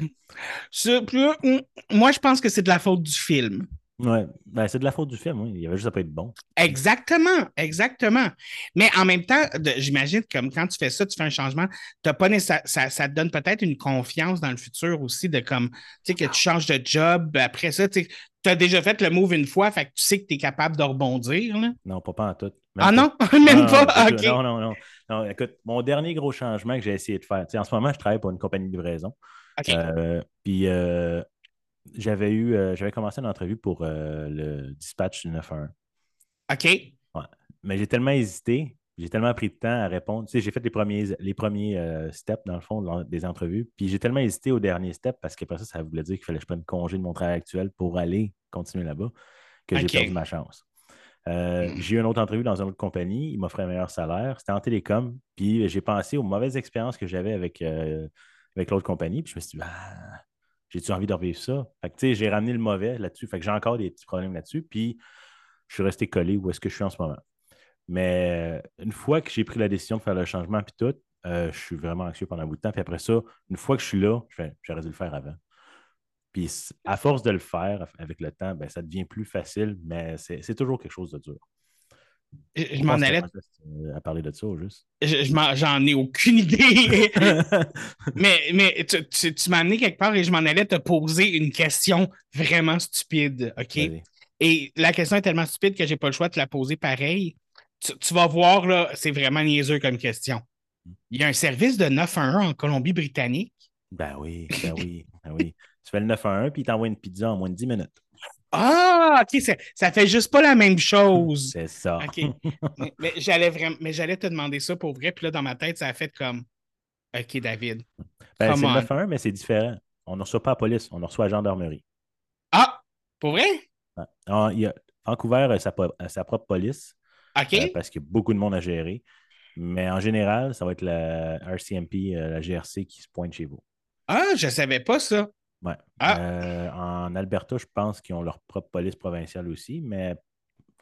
Plus- mm, Moi, je pense que c'est de la faute du film. Ouais, ben, c'est de la faute du film, oui. Il avait juste à pas être bon. Exactement, exactement. Mais en même temps, j'imagine que comme quand tu fais ça, tu fais un changement, t'as pas nécessaire- ça, ça te donne peut-être une confiance dans le futur aussi de comme, tu sais, que tu changes de job. Après ça, tu as déjà fait le move une fois, fait que tu sais que tu es capable de rebondir. Là. Non, pas, pas en tout. Même Ah non, même Non, pas? non. Non, non, non. Non, écoute, mon dernier gros changement que j'ai essayé de faire, tu sais, en ce moment, je travaille pour une compagnie de livraison. Ok. Euh, puis euh, j'avais eu, euh, j'avais commencé une entrevue pour euh, le dispatch du 911. OK. Mais j'ai tellement hésité, j'ai tellement pris de temps à répondre. Tu sais, j'ai fait les premiers, les premiers euh, steps, dans le fond, des entrevues. Puis j'ai tellement hésité au dernier step parce qu'après ça, ça voulait dire qu'il fallait que je prenne congé de mon travail actuel pour aller continuer là-bas, que j'ai perdu ma chance. Euh, j'ai eu une autre entrevue dans une autre compagnie, il m'offrait un meilleur salaire. C'était en télécom. Puis j'ai pensé aux mauvaises expériences que j'avais avec, euh, avec l'autre compagnie. Puis je me suis dit, Ah, j'ai-tu envie de revivre ça? Fait que tu sais, j'ai ramené le mauvais là-dessus. Fait que j'ai encore des petits problèmes là-dessus. Puis je suis resté collé où est-ce que je suis en ce moment. Mais euh, une fois que j'ai pris la décision de faire le changement puis tout, euh, je suis vraiment anxieux pendant un bout de temps. Puis après ça, une fois que je suis là, j'aurais dû le faire avant. Puis à force de le faire avec le temps, ben, ça devient plus facile, mais c'est toujours quelque chose de dur. Je, m'en allais. à parler de ça, au juste. je- je m'en- J'en ai aucune idée. mais mais tu, tu- tu m'as amené quelque part et je m'en allais te poser une question vraiment stupide. OK? Et la question est tellement stupide que j'ai pas le choix de te la poser pareil. Tu, tu vas voir, là, c'est vraiment niaiseux comme question. Il y a un service de 911 en Colombie-Britannique. Ben oui, ben oui, ben oui. Tu fais le 911 puis il t'envoie une pizza en moins de 10 minutes. Ah, OK, ça, ça fait juste pas la même chose. C'est ça. OK. mais, mais j'allais vraiment, mais j'allais te demander ça pour vrai. Puis là, dans ma tête, ça a fait comme OK, David. Ben, c'est le on. 911, mais c'est différent. On ne reçoit pas la police, on reçoit la gendarmerie. Ah, pour vrai? Ah, il y a- Vancouver a sa, po- a sa propre police OK. euh, parce qu'il y a beaucoup de monde à gérer. Mais en général, ça va être la RCMP, euh, la GRC qui se pointe chez vous. Ah, je savais pas ça. Ouais. Ah. Euh, en Alberta, je pense qu'ils ont leur propre police provinciale aussi, mais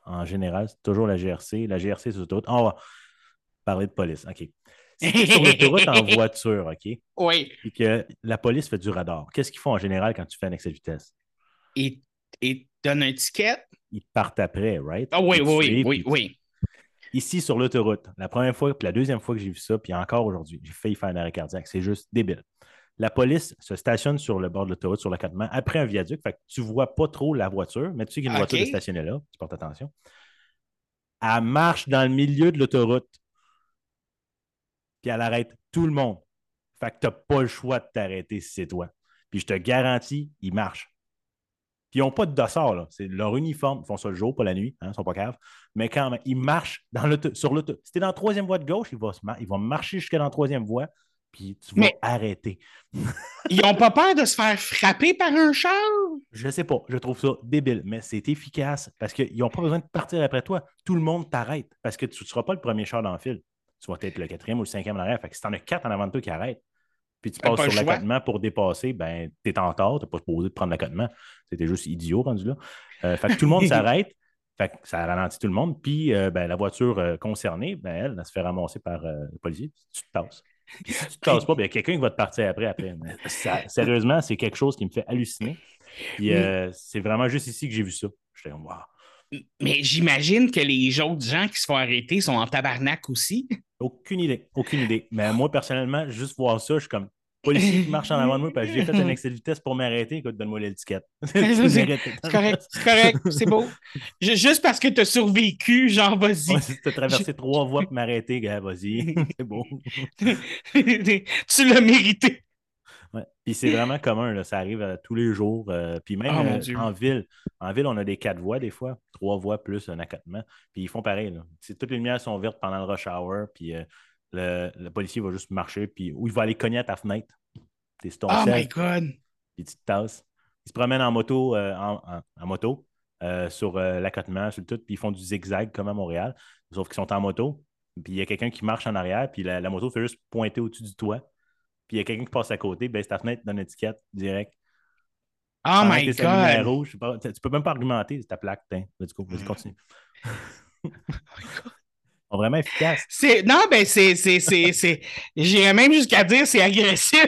en général, c'est toujours la GRC. La GRC sur l'autoroute. Ah, on va parler de police. OK. Si tu es sur l'autoroute en voiture, OK, Oui. et que la police fait du radar, qu'est-ce qu'ils font en général quand tu fais un excès de vitesse? Et, et donne un ticket. Ils partent après, right? Ah oui, Ils oui, oui, suivent, oui, oui. Ici, sur l'autoroute, la première fois, puis la deuxième fois que j'ai vu ça, puis encore aujourd'hui, j'ai failli faire un arrêt cardiaque. C'est juste débile. La police se stationne sur le bord de l'autoroute, sur l'accotement, après un viaduc. Fait que tu ne vois pas trop la voiture, mais tu sais qu'il y a une voiture stationnée là. Tu portes attention. Elle marche dans le milieu de l'autoroute. Puis elle arrête tout le monde. Fait que tu n'as pas le choix de t'arrêter si c'est toi. Puis je te garantis, ils marchent. Puis ils n'ont pas de dossard, là. C'est leur uniforme. Ils font ça le jour, pas la nuit. Hein, ils ne sont pas caves. Mais quand même, ils marchent dans sur l'auto. Si tu es dans la troisième voie de gauche, ils vont, se mar- ils vont marcher jusqu'à dans la troisième voie, puis tu vas Mais- arrêter. Ils ont pas peur de se faire frapper par un char? Je sais pas, je trouve ça débile, mais c'est efficace parce qu'ils n'ont pas besoin de partir après toi. Tout le monde t'arrête parce que tu ne seras pas le premier char dans le fil. Tu vas être le quatrième ou le cinquième en arrière. Fait que si tu en as quatre en avant de toi qui arrêtent, puis tu passes pas sur l'accotement pour dépasser, ben, tu es en tort, tu n'as pas supposé de prendre l'accotement. C'était juste idiot rendu là. Euh, fait que tout le monde s'arrête. Fait que ça ralentit tout le monde. Puis euh, ben, la voiture euh, concernée, ben, elle, elle se fait ramasser par le policier. Tu te tasses. Puis si tu te tasses pas, ben, il y a quelqu'un qui va te partir après. après. Mais ça- sérieusement, c'est quelque chose qui me fait halluciner. Puis euh, c'est vraiment juste ici que j'ai vu ça. J'étais comme, wow. Mais j'imagine que les autres gens qui se font arrêter sont en tabarnak aussi. Aucune idée. Aucune idée. Mais moi, personnellement, juste voir ça, je suis comme policier qui marche en avant de moi parce que j'ai fait un excès de vitesse pour m'arrêter. Écoute, donne-moi l'étiquette. Tu C'est correct, c'est correct, c'est beau. Ju- Juste parce que tu as survécu, genre, vas-y. Ouais, si t'as traversé trois voies pour m'arrêter, gars, vas-y. c'est beau. tu l'as mérité. Ouais. Puis c'est vraiment commun, là. ça arrive euh, tous les jours. euh, puis même Oh, euh, en ville, en ville, on a des quatre voies des fois, trois voies plus un accotement. Puis ils font pareil. Là. Toutes les lumières sont vertes pendant le rush hour, puis le, le policier va juste marcher, puis ou il va aller cogner à ta fenêtre. C'est ton Oh my God. puis tu te tasses. Ils se promènent en moto, euh, en, en- en moto euh, sur euh, l'accotement, sur le tout, puis ils font du zigzag comme à Montréal, sauf qu'ils sont en moto. Puis il y a quelqu'un qui marche en arrière, puis la, la moto fait juste pointer au-dessus du toit. Puis il y a quelqu'un qui passe à côté, baisse ta fenêtre, donne une étiquette direct. Oh Pendant my God. rouge, pas, tu peux même pas argumenter, c'est ta plaque. Let's go, vas-y, continue. Ils sont vraiment efficaces. C'est, non, ben, c'est, c'est, c'est, c'est, j'irais même jusqu'à dire c'est agressif.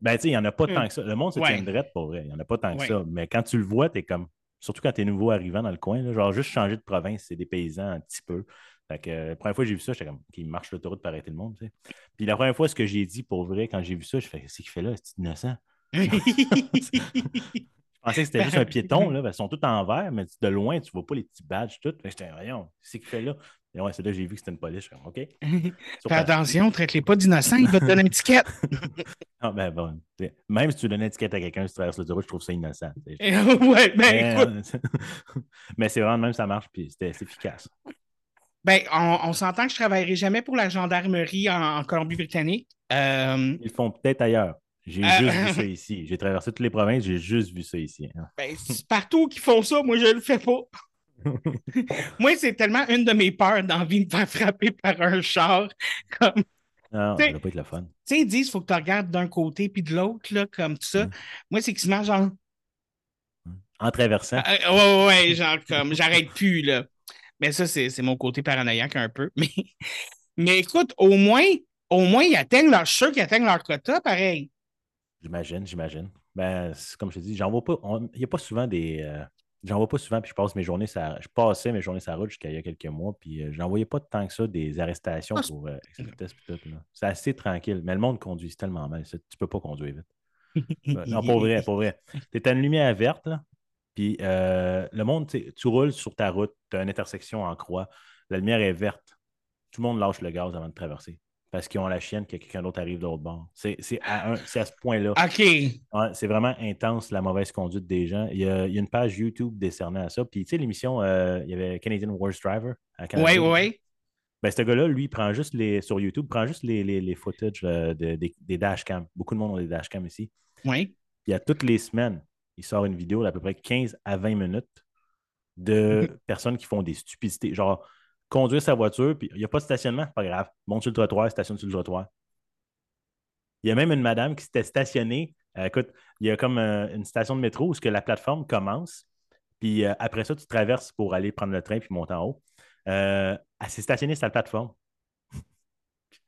Ben, tu sais, il n'y en a pas Hmm. tant que ça. Le monde se Ouais. tient drette pour vrai. Il n'y en a pas tant que Ouais. ça. Mais quand tu le vois, tu es comme. Surtout quand tu es nouveau arrivant dans le coin, là, genre juste changer de province, c'est des paysans un petit peu. Fait que, euh, la première fois que j'ai vu ça, j'étais comme, qu'il marche l'autoroute pour arrêter le monde. tu sais. Puis la première fois, ce que j'ai dit pour vrai, quand j'ai vu ça, je fais, c'est qu'il fait là, c'est innocent. Je pensais que c'était juste un piéton, là, qu'ils sont tous en vert, mais de loin, tu vois pas les petits badges, tout. Que j'étais, voyons, c'est qu'il fait là? Et ouais, c'est là que j'ai vu que c'était une police. OK. Fais attention, traite-les pas d'innocents, il va te donner une étiquette. Ah, ben, bon, même si tu donnes une étiquette à quelqu'un, si tu traverses l'autoroute, je trouve ça innocent. sais. ouais, ben Mais, écoute, mais c'est vraiment même, ça marche, puis c'était c'est efficace. ben, on, on s'entend que je travaillerai jamais pour la gendarmerie en, en Colombie-Britannique. Euh, Ils le font peut-être ailleurs. J'ai Euh, juste vu ça ici. J'ai traversé toutes les provinces, j'ai juste vu ça ici. hein. ben, c'est partout qu'ils font ça, moi je le fais pas. moi, c'est tellement une de mes peurs d'envie de me faire frapper par un char. Comme, Non, ça va pas être le fun. tu sais, ils disent qu'il faut que tu regardes d'un côté puis de l'autre, là, comme ça. Mm. Moi, c'est qu'ils se mangent genre. En traversant, Euh, ouais, ouais, ouais, genre comme j'arrête plus, là. Mais ça, c'est c'est mon côté paranoïaque un peu. Mais, mais écoute, au moins, au moins, ils atteignent leur. Je suis sûr qu'ils atteignent leur quota, pareil. J'imagine, j'imagine. Ben, comme je te dis, j'en vois pas. Il n'y a pas souvent des. euh, j'en vois pas souvent, puis je passe mes journées ça, Je passais mes journées sur la route jusqu'à il y a quelques mois, puis euh, j'en voyais pas tant que ça des arrestations Ah, pour euh. C'est assez tranquille. Mais le monde conduit tellement mal. ça, Tu peux pas conduire vite. Non, pour vrai, pour vrai. Tu es à une lumière verte, là, puis euh, le monde, tu roules sur ta route, tu as une intersection en croix, la lumière est verte. Tout le monde lâche le gaz avant de traverser parce qu'ils ont la chienne que quelqu'un d'autre arrive de l'autre bord. C'est à, ce point-là. OK. Ouais, c'est vraiment intense la mauvaise conduite des gens. Il y a, il y a une page YouTube décernée à ça. Puis, tu sais, l'émission, euh, il y avait Canadian Worst Driver à Canada. Ouais, ouais. Ben, ce gars-là, lui, prend juste les, sur YouTube, prend juste les, les, les footages euh, de- des, des dashcams. Beaucoup de monde ont des dashcams ici. Ouais. Il y a toutes les semaines, il sort une vidéo d'à peu près 15 à 20 minutes de personnes qui font des stupidités. Genre, conduire sa voiture, puis il n'y a pas de stationnement, pas grave. Monte sur le trottoir, stationne sur le trottoir. Il y a même une madame qui s'était stationnée. Euh, écoute, il y a comme euh, une station de métro où que la plateforme commence. Puis euh, après ça, tu traverses pour aller prendre le train puis monter en haut. Elle s'est stationnée sur la plateforme.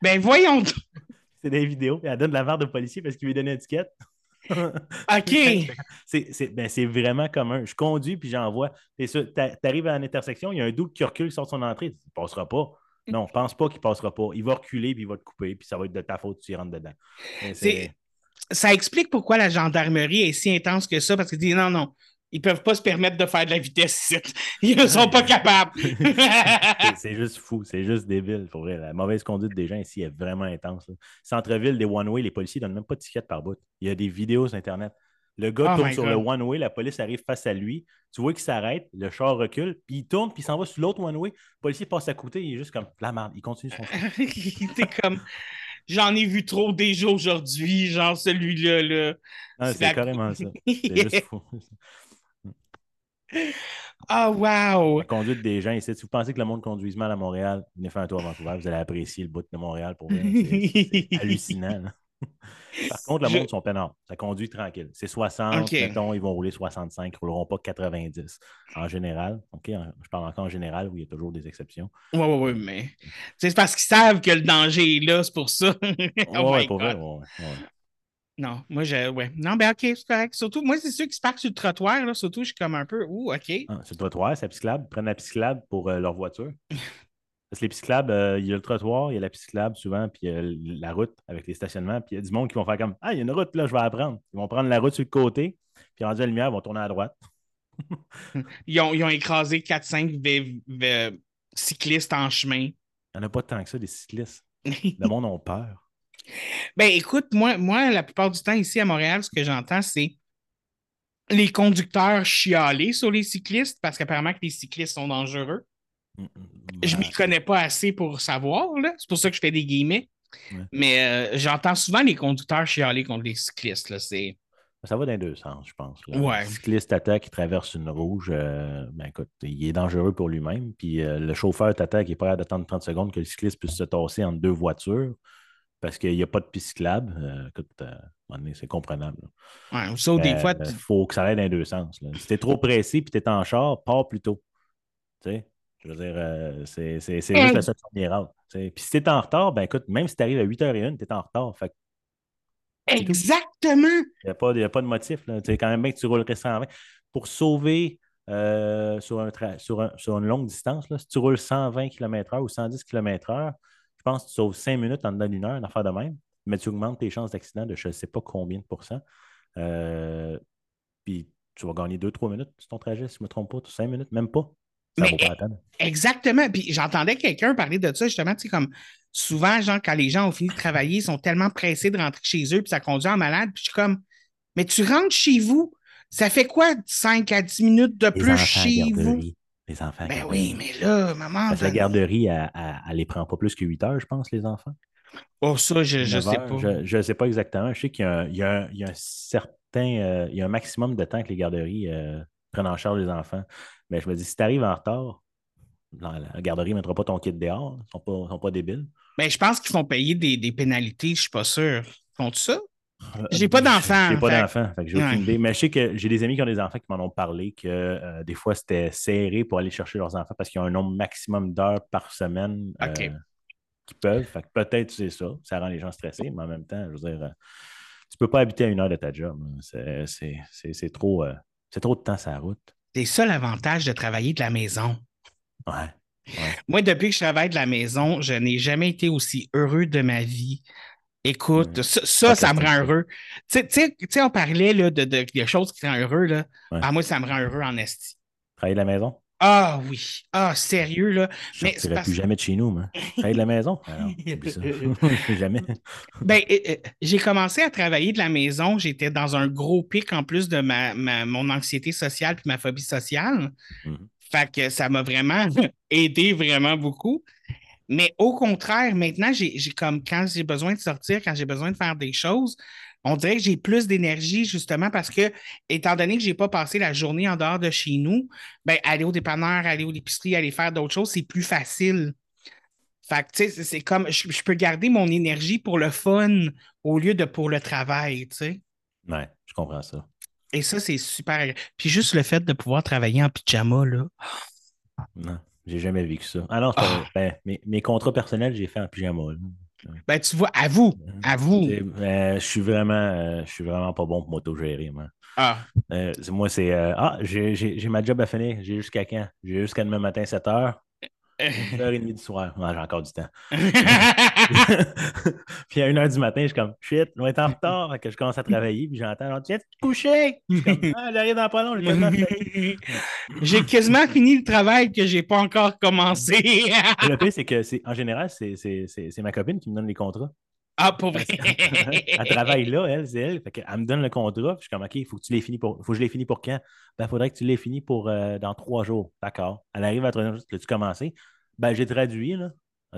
Ben voyons. C'est des vidéos. Elle donne de la barre de policier parce qu'il lui donne une étiquette. OK. C'est c'est- ben, c'est vraiment commun. Je conduis puis j'envoie. Tu arrives à une intersection, il y a un doute qui recule, de son entrée. Il ne passera pas. Non, je pense pas qu'il passera pas. Il va reculer puis il va te couper, puis ça va être de ta faute si tu y rentres dedans. C'est- Ça explique pourquoi la gendarmerie est si intense que ça, parce qu'ils disent non, non, ils peuvent pas se permettre de faire de la vitesse ici. Ils ne sont pas capables. C'est- juste fou, c'est juste débile. Pour vrai. La mauvaise conduite des gens ici est vraiment intense. Centre-ville, des one-way, les policiers ne donnent même pas de ticket par bout. Il y a des vidéos sur Internet. Le gars Oh tourne sur God. le one-way, la police arrive face à lui. Tu vois qu'il s'arrête, le char recule, puis il tourne, puis il s'en va sur l'autre one-way. Le policier passe à côté, il est juste comme la merde, il continue son. T'es comme j'en ai vu trop déjà aujourd'hui, genre celui-là. Là. Ah, C'est C'est la- carrément ça. C'est juste fou. Ah, wow! La conduite des gens ici. Si vous pensez que le monde conduise mal à Montréal, venez faire un tour à Vancouver, vous allez apprécier le bout de Montréal pour. C'est hallucinant. là. Par contre, le Je- monde sont peinards. Ça conduit tranquille. C'est 60, Ok. mettons, ils vont rouler 65, ils ne rouleront pas 90 en général. OK, en- je parle encore en général où il y a toujours des exceptions. Ouais, ouais, ouais, mais c'est parce qu'ils savent que le danger est là, c'est pour ça. oh ouais, pour vrai, God. ouais, ouais. Non, moi, je. Ouais. Non, ben, OK, c'est correct. Surtout, moi, c'est ceux qui se parquent sur le trottoir, là. Surtout, je suis comme un peu. Ouh, OK. Ah, sur le trottoir, c'est la. Ils prennent la pisciclable pour euh, leur voiture. Parce que les pisciclables, euh, il y a le trottoir, il y a la pisciclable souvent, puis l- la route avec les stationnements. Puis il y a du monde qui vont faire comme Ah, il y a une route là, je vais la prendre. Ils vont prendre la route sur le côté, puis rendu à la lumière, ils vont tourner à droite. Ils ont, ils ont écrasé 4-5 vé- vé- cyclistes en chemin. Il n'y en a pas tant que ça, des cyclistes. Le monde a peur. Ben écoute, moi, moi, la plupart du temps ici à Montréal, ce que j'entends, c'est les conducteurs chialer sur les cyclistes parce qu'apparemment que les cyclistes sont dangereux. Mm, Je ben, m'y connais pas assez pour savoir, là. C'est pour ça que je fais des guillemets. Ouais. Mais euh, j'entends souvent les conducteurs chialer contre les cyclistes. Là. C'est... Ça va dans les deux sens, je pense. là. Ouais. Un cycliste t'attaque, qui traverse une rouge, euh, ben écoute, il est dangereux pour lui-même. Puis euh, le chauffeur t'attaque, il est prêt à d'attendre 30 secondes que le cycliste puisse se tasser entre deux voitures parce qu'il n'y a pas de piste cyclable. Euh, écoute, euh, à un moment donné, c'est comprenable. là. Ouais, ça, ou des Mais, fois, euh, tu- faut que ça aille dans les deux sens. là. Si t'es trop pressé puis t'es en char, pars plus tôt. Tu sais, je veux dire, euh, c'est c'est- c'est juste la solution miracle. tu sais. Puis si t'es en retard, ben écoute, même si t'arrives à 8h01, t'es en retard. Fait. Exactement. Il n'y a, pas il y a pas de motif. Là. Tu sais, quand même bien que tu roulerais 120. Pour sauver euh, sur, un tra- sur, un- sur une longue distance, là, si tu roules 120 km/h ou 110 km/h, pense que tu sauves 5 minutes en dedans d'une heure, une affaire de même. Mais tu augmentes tes chances d'accident de je ne sais pas combien de pourcents. Euh, puis tu vas gagner 2-3 minutes sur ton trajet, si je ne me trompe pas, 5 minutes, même pas. Ça Mais- vaut pas la peine. Exactement. Puis j'entendais quelqu'un parler de ça, justement, tu sais, comme souvent, genre, quand les gens ont fini de travailler, ils sont tellement pressés de rentrer chez eux, puis ça conduit en malade, puis je suis comme, mais tu rentres chez vous, ça fait quoi 5 à 10 minutes de Les plus chez vous? Les enfants Ben oui, mais là, maman. Parce que la garderie, elle, elle les prend pas plus que 8 heures, je pense, les enfants. Oh, ça, je, je 9 sais pas. Je ne sais pas exactement. Je sais qu'il y a un, il y a un- il y a un certain, euh, il y a un maximum de temps que les garderies euh, prennent en charge les enfants. Mais je me dis, si tu arrives en retard, la, la garderie ne mettra pas ton kit dehors. Ils ne sont pas, sont pas débiles. Mais je pense qu'ils font payer des, des pénalités, je suis pas sûr. Font-tu ça? J'ai pas d'enfant, J'ai pas d'enfant. fait que J'ai aucune idée. Mais je sais que j'ai des amis qui ont des enfants qui m'en ont parlé que euh, des fois, c'était serré pour aller chercher leurs enfants parce qu'il y a un nombre maximum d'heures par semaine euh, OK. qui peuvent. Fait que peut-être c'est ça. Ça rend les gens stressés, mais en même temps, je veux dire, euh, tu peux pas habiter à une heure de ta job. C'est- C'est c'est- c'est trop, euh, c'est trop de temps sur la route. C'est ça l'avantage de travailler de la maison. Ouais. Moi, depuis que je travaille de la maison, je n'ai jamais été aussi heureux de ma vie. Écoute, ça, ça, me rend heureux. Tu sais- on parlait là, de, de, de choses qui rendent heureux. Là. Ouais. Ah, moi, ça me rend heureux en esti. Travailler de la maison? Ah oui. Ah, sérieux, là. Je Mais ne plus jamais de chez nous, moi. Travailler de la maison? Alors, ça. jamais. Ben, euh, euh, j'ai commencé à travailler de la maison. J'étais dans un gros pic en plus de ma, ma- mon anxiété sociale puis ma phobie sociale. Mhm. Fait que ça m'a vraiment aidé vraiment beaucoup. Mais au contraire, maintenant, j'ai comme quand j'ai besoin de sortir, quand j'ai besoin de faire des choses, on dirait que j'ai plus d'énergie justement parce que, étant donné que je n'ai pas passé la journée en dehors de chez nous, ben, aller au dépanneur, aller au l'épicerie, aller faire d'autres choses, c'est plus facile. Fait que, tu sais, c'est- c'est comme, je, je peux garder mon énergie pour le fun au lieu de pour le travail, tu sais. Ouais, je comprends ça. Et ça, c'est super. agréable. Puis juste le fait de pouvoir travailler en pyjama, là. Non, j'ai jamais vécu ça. Ah non, Ah. ben, mes, mes contrats personnels, j'ai fait en pyjama. là. Ben, tu vois, à vous, à vous. C'est- euh, je suis vraiment, euh, je suis vraiment pas bon pour m'auto-gérer, moi. Ah, Euh, c'est- moi, c'est euh, Ah, j'ai ma job à finir. J'ai jusqu'à quand? J'ai jusqu'à demain matin, 7 h. 1h30 du soir. J'ai encore du temps. puis à 1h du matin, je suis comme shit, on être en retard. Fait que je commence à travailler, puis j'entends genre, tu viens te coucher? Je suis comme, ah, j'arrive dans pas long, j'ai quasiment fini le travail que j'ai pas encore commencé. Le pire, c'est que c'est en général, c'est- c'est c'est- c'est ma copine qui me donne les contrats. ah, pour vrai? elle travaille là, elle, c'est elle. Fait que elle me donne le contrat, puis je suis comme, OK, il faut que tu l'aies fini pour. faut que je l'ai fini pour quand? Ben, il faudrait que tu l'aies fini pour euh, dans trois jours. D'accord. Elle arrive à troisième jour, l'as-tu commencé? Ben, j'ai traduit, là.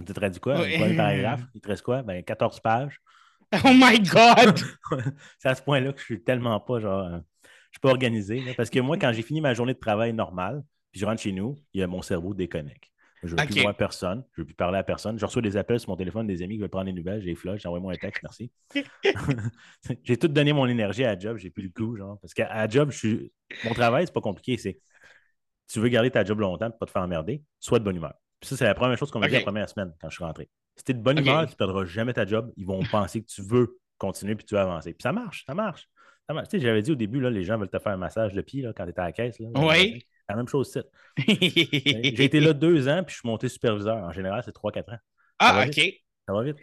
Tu traduit quoi? Oui. Quoi, le paragraphe? Il te reste quoi? Ben, 14 pages. Oh my God! c'est à ce point-là que je suis tellement pas, genre, euh, je suis pas organisé. là. parce que moi, quand j'ai fini ma journée de travail normale, puis je rentre chez nous, il y a mon cerveau déconnecte. Je ne veux plus voir personne, je ne veux plus parler à personne. Je reçois des appels sur mon téléphone des amis qui veulent prendre des nouvelles, j'ai flush, j'envoie-moi un texte, merci. j'ai tout donné mon énergie à la job, j'ai plus le coup, genre. Parce qu'à la job, je suis... mon travail, c'est pas compliqué, c'est tu veux garder ta job longtemps pour pas te faire emmerder, sois de bonne humeur. Puis ça, c'est la première chose qu'on m'a dit la première semaine quand je suis rentré. Si tu es de bonne humeur, tu ne perdras jamais ta job. Ils vont penser que tu veux continuer puis tu veux avancer. Puis ça marche, ça marche. Ça marche. Tu sais, j'avais dit au début, là, les gens veulent te faire un massage de pied là, quand tu étais à la caisse. Là, Oui. La même chose, c'est. J'ai été là deux ans, puis je suis monté superviseur. En général, c'est trois, quatre ans. Ah, OK. Ça va vite.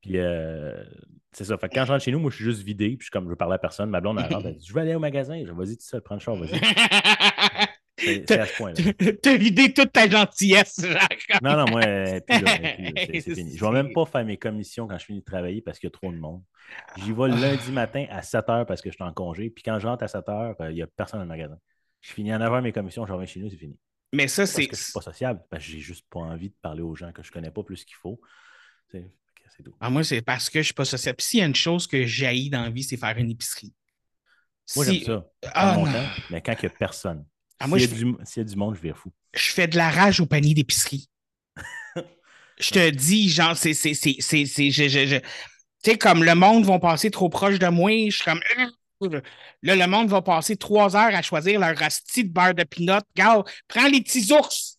Puis euh, c'est ça. Fait que quand je rentre chez nous, moi, je suis juste vidé, puis je comme, je veux parler à personne. Ma blonde, elle rentre, elle dit, je vais aller au magasin. Je dis, vas-y, tu sais, prends le char, vas-y. C'est c'est à ce point-là. T'as vidé toute ta gentillesse, Jacques. Non, non, moi, euh, c'est- c'est fini. Je ne vais même pas faire mes commissions quand je finis de travailler parce qu'il y a trop de monde. J'y vais le lundi matin à 7 h parce que je suis en congé. Puis quand je rentre à 7 h, il n'y a personne dans le magasin. Je finis à 9 h mes commissions, je reviens chez nous, c'est fini. Mais ça, Parce c'est. suis pas sociable, parce que j'ai juste pas envie de parler aux gens que je connais pas plus qu'il faut. C'est c'est tout. Ah, moi, c'est parce que je suis pas sociable. Puis S'il y a une chose que j'haïs dans la vie, c'est faire une épicerie. Moi, Si- j'aime ça. Ah, mon temps, mais quand il n'y a personne. Ah, S'il y, a du- s'il y a du monde, je vire fou. je fais de la rage au panier d'épicerie. je te dis, genre, c'est. c'est, c'est, c'est, c'est- je- je- je- Tu sais, comme le monde va passer trop proche de moi, je suis comme. Là, le monde va passer trois heures à choisir leur rasti de beurre de pinot. Regarde, prends les petits ours.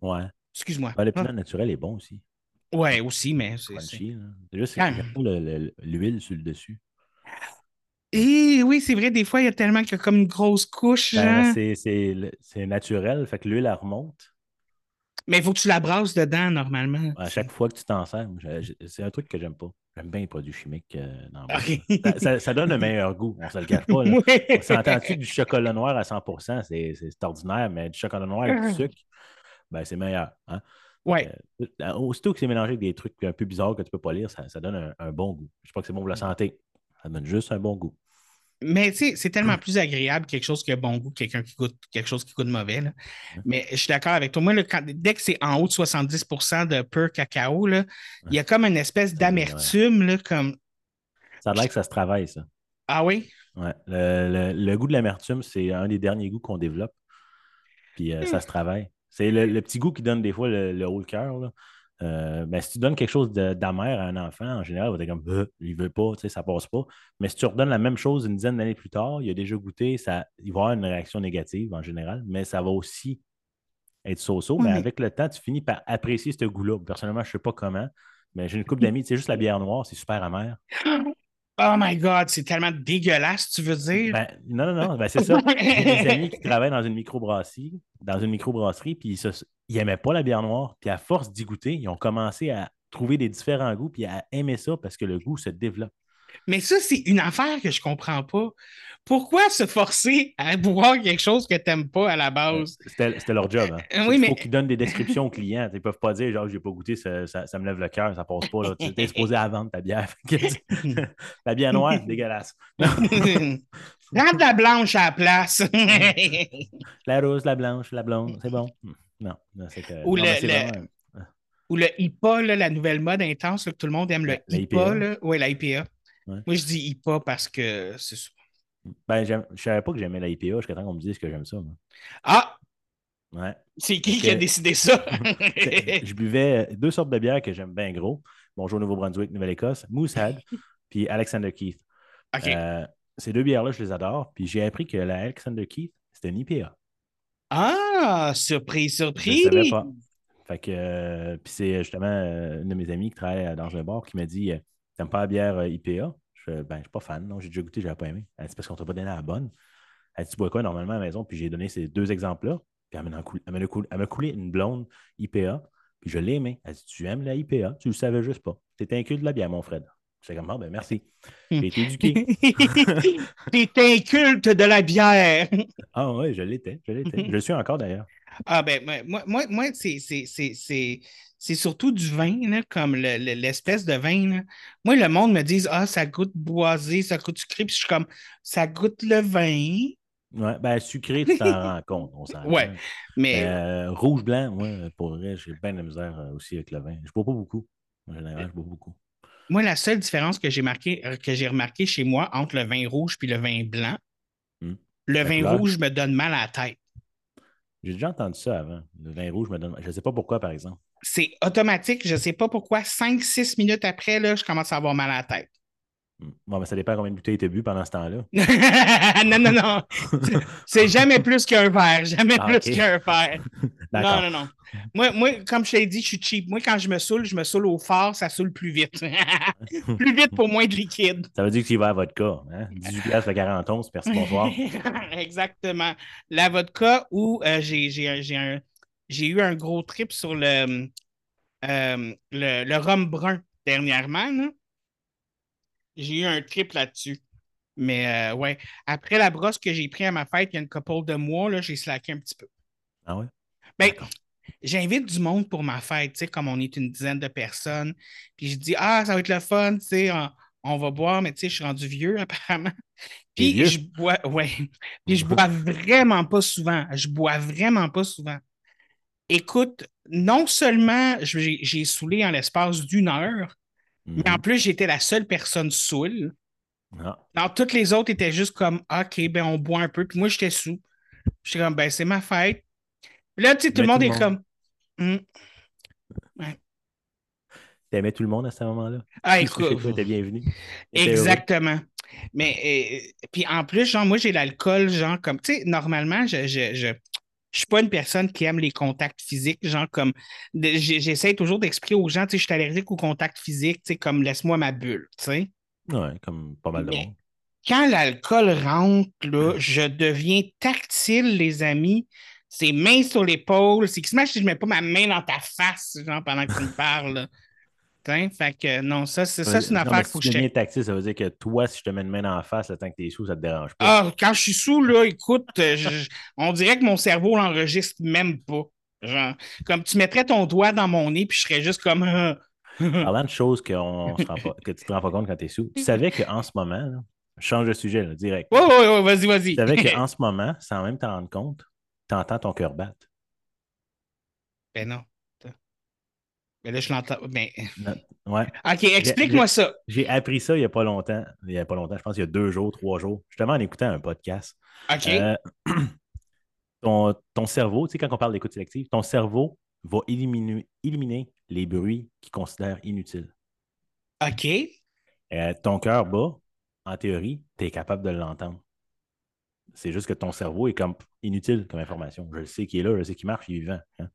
Ouais. Excuse-moi. Ben, le pinot naturel est bon aussi. Ouais, aussi, mais c'est. c'est- juste Ah. l'huile sur le dessus. Et oui, c'est vrai, des fois, il y a tellement qu'il y a comme une grosse couche, Ben, c'est- le- naturel, fait que l'huile, elle remonte. Mais il faut que tu la brasses dedans, normalement. À chaque fois que tu t'en sers, c'est un truc que j'aime pas. J'aime bien les produits chimiques euh, dans ça, ça- ça donne un meilleur goût, on se le cache pas. là. Ouais. On s'entend-tu du chocolat noir à 100%, c'est c'est ordinaire, mais du chocolat noir avec du sucre, ben, c'est meilleur. hein. Ouais. Euh, aussitôt que c'est mélangé avec des trucs un peu bizarres que tu peux pas lire, ça, ça donne un, un bon goût. Je sais pas que c'est bon pour la santé. Ça donne juste un bon goût. Mais tu sais, c'est tellement plus agréable quelque chose qui a bon goût que quelqu'un qui goûte quelque chose qui goûte mauvais. là. Mais je suis d'accord avec toi. Moi, là, quand- dès que c'est en haut de 70% de pur cacao, là, il y a comme une espèce d'amertume, comme Ça a l'air que ça se travaille, ça. Ah oui? Ouais. Le, le- le goût de l'amertume, c'est un des derniers goûts qu'on développe. Puis euh, ça se travaille. C'est le, le petit goût qui donne des fois le, le haut le cœur. Euh, ben, si tu donnes quelque chose d'amer à un enfant, en général, il va être comme Euh, il veut pas, tu sais, ça passe pas. Mais si tu redonnes la même chose une dizaine d'années plus tard, il a déjà goûté, ça, il va avoir une réaction négative en général, mais ça va aussi être so-so. Mais- avec le temps, tu finis par apprécier ce goût-là. Personnellement, je ne sais pas comment, mais j'ai une couple d'amis, c'est juste la bière noire, c'est super amer. Oh my God, c'est tellement dégueulasse, tu veux dire? Ben, non, non, non, ben, c'est ça. J'ai des amis qui travaillent dans une microbrasserie, dans une microbrasserie, puis ils n'aimaient pas la bière noire. Puis à force d'y goûter, ils ont commencé à trouver des différents goûts, puis à aimer ça parce que le goût se développe. Mais ça, c'est une affaire que je comprends pas. Pourquoi se forcer à boire quelque chose que tu n'aimes pas à la base? C'était c'était leur job. Hein. Euh, oui, Il mais- faut qu'ils donnent des descriptions aux clients. Ils ne peuvent pas dire, genre, j'ai pas goûté, ça, ça- ça me lève le cœur, ça passe pas. Tu es supposé à vendre ta bière. la bière noire, dégueulasse. Prends de la blanche à la place. La rose, la blanche, la blonde, c'est bon. Non, non c'est que. Ou non, le- Ou le IPA, là, la nouvelle mode intense, là, que tout le monde aime le La- IPA. IPA. là. La IPA. Ouais. Moi, je dis IPA parce que c'est. Ben, je savais pas que j'aimais la IPA jusqu'à temps qu'on me dise que j'aime ça. moi. Ah, Ouais. c'est qui Parce qui a que- décidé ça? Je buvais deux sortes de bières que j'aime bien gros. Bonjour Nouveau-Brunswick, Nouvelle-Écosse, Moosehead, puis Alexander Keith. Euh, ces deux bières-là, je les adore. Puis j'ai appris que la Alexander Keith, c'était une IPA. Ah, surprise, Je ne surprise. savais pas. Fait que, euh, puis c'est justement euh, une de mes amies qui travaille dans un bar qui m'a dit T'aimes pas la bière IPA Je Ben, je suis pas fan. Non, j'ai déjà goûté, j'ai pas aimé. Elle dit parce qu'on t'a pas donné la bonne. Elle dit Tu bois quoi normalement à la maison? Puis j'ai donné ces deux exemples-là. Puis elle m'a coulé, une blonde IPA. Puis je l'ai aimé. Elle dit Tu aimes la IPA Tu le savais juste pas. T'es un cul de la bière, mon Fred. J'étais comme Ah, ben merci. J'ai été éduqué. T'es inculte de la bière. ah, ouais, je l'étais. Je l'étais. Je le suis encore d'ailleurs. Ah ben moi, moi, moi, c'est, c'est, surtout du vin, là, comme le- le- l'espèce de vin. là. Moi, le monde me dit Ah, ça goûte boisé, ça goûte sucré, puis je suis comme ça goûte le vin. Ouais, ben sucré, tu t'en rends compte. On s'en Ouais. Mais Euh, rouge, blanc, moi, pour vrai, j'ai bien de la misère euh, aussi avec le vin. Je bois pas beaucoup. En général, je bois beaucoup. moi, la seule différence que j'ai marqué, euh, que j'ai remarqué chez moi entre le vin rouge et le vin blanc, Hmm. le La vin couleur? rouge me donne mal à la tête. J'ai déjà entendu ça avant. Le vin rouge me donne. Je ne sais pas pourquoi, par exemple. C'est automatique, je ne sais pas pourquoi, 5-6 minutes après, là, je commence à avoir mal à la tête. Bon, mais ça dépend combien de bouteilles tu as bu pendant ce temps-là. non, non, non. C'est jamais plus qu'un verre. Jamais Ah, plus qu'un verre. Non, non, non. Moi, moi, comme je t'ai dit, je suis cheap. Moi, quand je me saoule, je me saoule au fort, ça saoule plus vite. plus vite pour moins de liquide. Ça veut dire que tu y vas à vodka. Hein? 18 piastres le 40 onces, merci, bonsoir. Exactement. La vodka où euh, j'ai un- j'ai eu un gros trip sur le, euh, le, le rhum brun dernièrement. J'ai eu un trip là-dessus. Mais euh, ouais, après la brosse que j'ai pris à ma fête il y a une couple de mois, là, j'ai slacké un petit peu. Ah ouais? Ben, j'invite du monde pour ma fête, tu sais, comme on est une dizaine de personnes. Puis je dis, ah, ça va être le fun, tu sais, on, on va boire, mais tu sais, je suis rendu vieux apparemment. Puis vieux? je bois, ouais. Puis je bois vraiment pas souvent. Je bois vraiment pas souvent. Écoute, non seulement j'ai saoulé en l'espace d'une heure, Mhm. mais en plus, j'étais la seule personne saoule. Ah. Alors, toutes les autres étaient juste comme, OK, ben, on boit un peu. Puis moi, j'étais sous. J'étais comme, ben, c'est ma fête. Puis là, tu sais, tout le monde est comme, Hum. T'aimais tout le monde à ce moment-là? ah, écoute. toi était bienvenu. T'étais Exactement. Mais, puis en plus, genre, moi, j'ai l'alcool, genre, comme, tu sais, normalement, je, je, je, je suis pas une personne qui aime les contacts physiques, genre, comme, j'essaie toujours d'expliquer aux gens, tu sais, je suis allergique aux contacts physiques, tu sais, comme, laisse-moi ma bulle, tu sais. Ouais, comme pas mal de monde. quand l'alcool rentre, là, je deviens tactile, les amis. C'est main sur l'épaule. C'est que si je mets pas ma main dans ta face, genre, pendant que tu me parles. T'sais, Fait que non, ça, c'est ça, c'est une Non, affaire mais qu'il faut si que je ça veut dire que toi, si je te mets une main la face, le temps que t'es sous, ça te dérange pas. Ah, quand je suis sous, là, écoute, euh, je- on dirait que mon cerveau l'enregistre même pas. Genre, comme tu mettrais ton doigt dans mon nez, puis je serais juste comme. euh, Parlant de choses qu'on se rend pas- que tu te rends pas compte quand tu es sous, tu savais qu'en ce moment, là, je change de sujet là, direct. Ouais, ouais, ouais, vas-y, vas-y. Tu savais qu'en ce moment, sans même t'en rendre compte, tu entends ton cœur battre. Ben non. Mais là, je l'entends. Ben... Non, Ouais. OK, explique-moi ça. J'ai appris ça il n'y a pas longtemps. Il n'y a pas longtemps, je pense qu'il y a deux jours, trois jours, justement en écoutant un podcast. OK. Euh, ton, ton cerveau, tu sais, quand on parle d'écoute sélective, ton cerveau va éliminer, éliminer les bruits qu'il considère inutiles. OK. Euh, ton cœur bat, en théorie, tu es capable de l'entendre. C'est juste que ton cerveau est comme inutile comme information. Je le sais qu'il est là, je le sais qu'il marche, il est vivant. hein.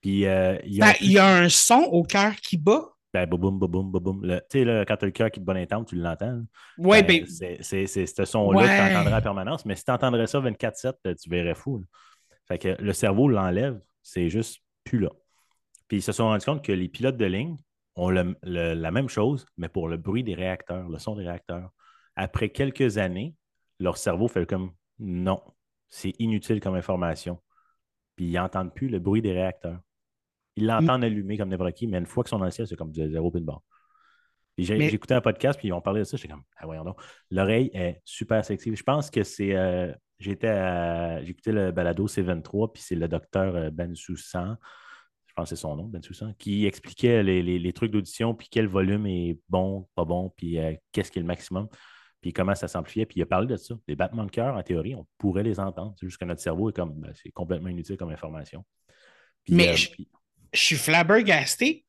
Puis euh, ils ont Ben, il y a un son au cœur qui bat. ben, boum, boum, boum, Tu sais, là, quand tu as le cœur qui te bat intense, tu l'entends. Ouais, Ben, ben. c'est ce son-là que tu entendrais en permanence. Mais si tu entendrais ça 24-7, euh, tu verrais fou. là. Fait que le cerveau l'enlève, c'est juste plus là. Puis ils se sont rendus compte que les pilotes de ligne ont le- le- la même chose, mais pour le bruit des réacteurs, le son des réacteurs. Après quelques années, leur cerveau fait comme non, c'est inutile comme information. Puis ils n'entendent plus le bruit des réacteurs. Ils l'entendent allumer comme n'importe qui, mais une fois qu'ils sont dans le ciel, c'est comme du zéro pin de barre. Écouté un podcast, puis ils ont parlé de ça. J'étais comme, ah voyons donc. L'oreille est super sélective. Je pense que c'est. euh, J'étais à- écouté le balado C23, puis c'est le docteur euh, Ben Soussan, je pense que c'est son nom, Ben Soussan, qui expliquait les, les- les trucs d'audition, puis quel volume est bon, pas bon, puis euh, qu'est-ce qui est le maximum, puis comment ça s'amplifiait. Puis il a parlé de ça. Les battements de cœur, en théorie, on pourrait les entendre. C'est juste que notre cerveau est comme. ben, c'est complètement inutile comme information. Puis, Mais euh, je- puis- Je suis flabbergasté.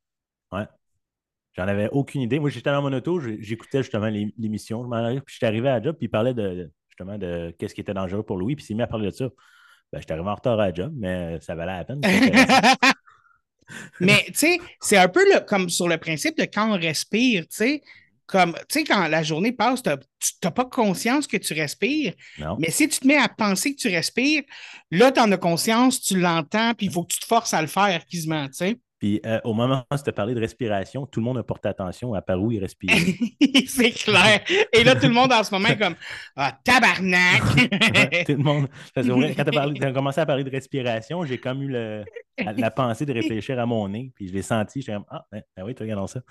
Ouais. J'en avais aucune idée. Moi, j'étais dans mon auto, j'écoutais justement l'é- l'émission. Je m'en arrive, puis j'étais arrivé à la job, puis il parlait de justement de qu'est-ce qui était dangereux pour Louis, puis il s'est mis à parler de ça. Ben, j'étais arrivé en retard à la job, mais ça valait la peine. Mais tu sais, c'est un peu le- comme sur le principe de quand on respire, tu sais. Comme, tu sais, quand la journée passe, tu n'as pas conscience que tu respires, non. mais si tu te mets à penser que tu respires, là, tu en as conscience, tu l'entends, puis il faut que tu te forces à le faire quasiment, tu sais. Puis euh, au moment où tu as parlé de respiration, tout le monde a porté attention à par où il respirait. c'est clair. Et là, tout le monde en ce moment est comme Ah, tabarnak! Tout le monde. Parce que, ouais, quand tu as, commencé à parler de respiration, j'ai comme eu le- la, la pensée de réfléchir à mon nez, puis je l'ai senti. J'étais comme Ah, ben, ben oui, tu regardes ça.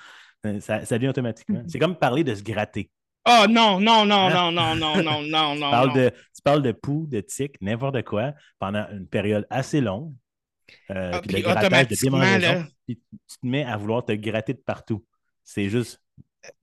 Ça. Ça vient automatiquement. C'est comme parler de se gratter. oh non, non, non, Hein? non, non, non, non, non, non. Tu parles, non. de, tu parles de poux, de tiques, n'importe quoi, pendant une période assez longue. euh, Ah, puis de automatiquement, là- puis tu te mets à vouloir te gratter de partout. C'est juste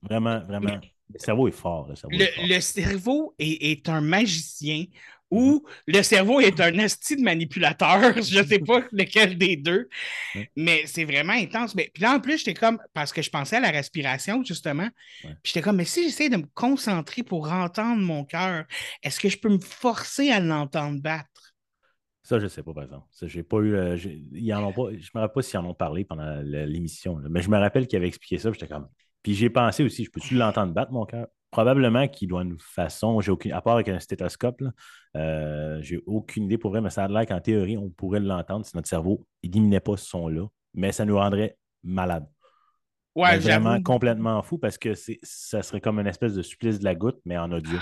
vraiment, vraiment. Le cerveau est fort. Le cerveau est fort. Le, le cerveau est, est un magicien ou le cerveau est un asti de manipulateur. Je ne sais pas lequel des deux, Ouais. mais c'est vraiment intense. Mais, puis là, en plus, j'étais comme, parce que je pensais à la respiration, justement, Ouais. puis j'étais comme, mais si j'essaie de me concentrer pour entendre mon cœur, est-ce que je peux me forcer à l'entendre battre? Ça, je ne sais pas, par exemple. J'ai pas eu. euh, ils en ont pas, je ne me rappelle pas s'ils en ont parlé pendant l'émission, mais je me rappelle qu'ils avaient expliqué ça. puis J'étais comme. Puis j'ai pensé aussi, je peux-tu l'entendre battre, mon cœur? Probablement qu'il doit une façon, j'ai aucune, à part avec un stéthoscope, euh, j'ai aucune idée pour vrai, mais ça a l'air qu'en théorie, on pourrait l'entendre si notre cerveau n'éliminait pas ce son-là, mais ça nous rendrait malade. Ouais, vraiment complètement fou parce que c'est, ça serait comme une espèce de supplice de la goutte, mais en audio.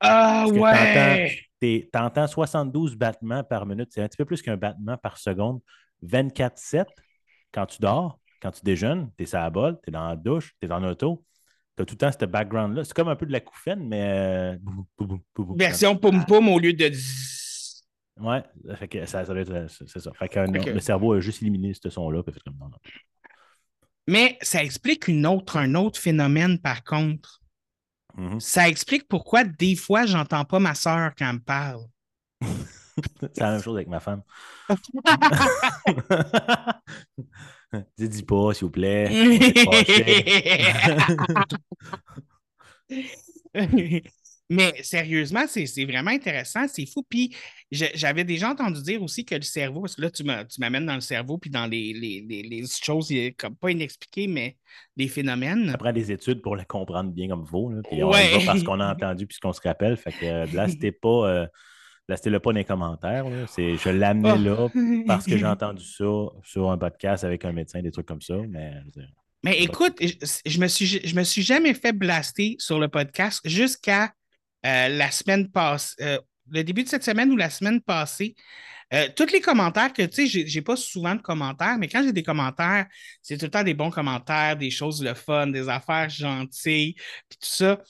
Ah, Parce ouais! Tu entends 72 battements par minute. C'est un petit peu plus qu'un battement par seconde. 24-7 quand tu dors, quand tu déjeunes, tu es sur la bolle, tu es dans la douche, tu es dans l'auto. Tu as tout le temps ce background-là. C'est comme un peu de la couffaine, mais. euh. Version pom-pom au lieu de. Ouais, ça fait que ça, ça doit être. euh, C'est ça. Fait que le cerveau a juste éliminé ce son-là. Comme non, non. Mais ça explique une autre, un autre phénomène, par contre. Mhm. Ça explique pourquoi des fois, j'entends pas ma soeur quand elle me parle. C'est la même chose avec ma femme. dis, dis pas, s'il vous plaît. Mais sérieusement, c'est vraiment intéressant, c'est fou. Puis j'avais déjà entendu dire aussi que le cerveau, parce que là, tu m'amènes dans le cerveau, puis dans les, les, les, les choses, comme pas inexpliquées, mais des phénomènes. Ça prend des études pour le comprendre bien comme là, Puis on Ouais. va parce qu'on a entendu puis ce qu'on se rappelle. Fait que euh, là, c'était pas. euh, là, c'était le pas dans les commentaires. là. Je l'ai amené là parce que j'ai entendu ça sur un podcast avec un médecin, des trucs comme ça. Mais écoute, je, je me suis, je me suis jamais fait blaster sur le podcast jusqu'à euh, la semaine passée, euh, le début de cette semaine ou la semaine passée. Euh, tous les commentaires que, tu sais, j'ai pas souvent de commentaires, mais quand j'ai des commentaires, c'est tout le temps des bons commentaires, des choses le fun, des affaires gentilles, puis tout ça.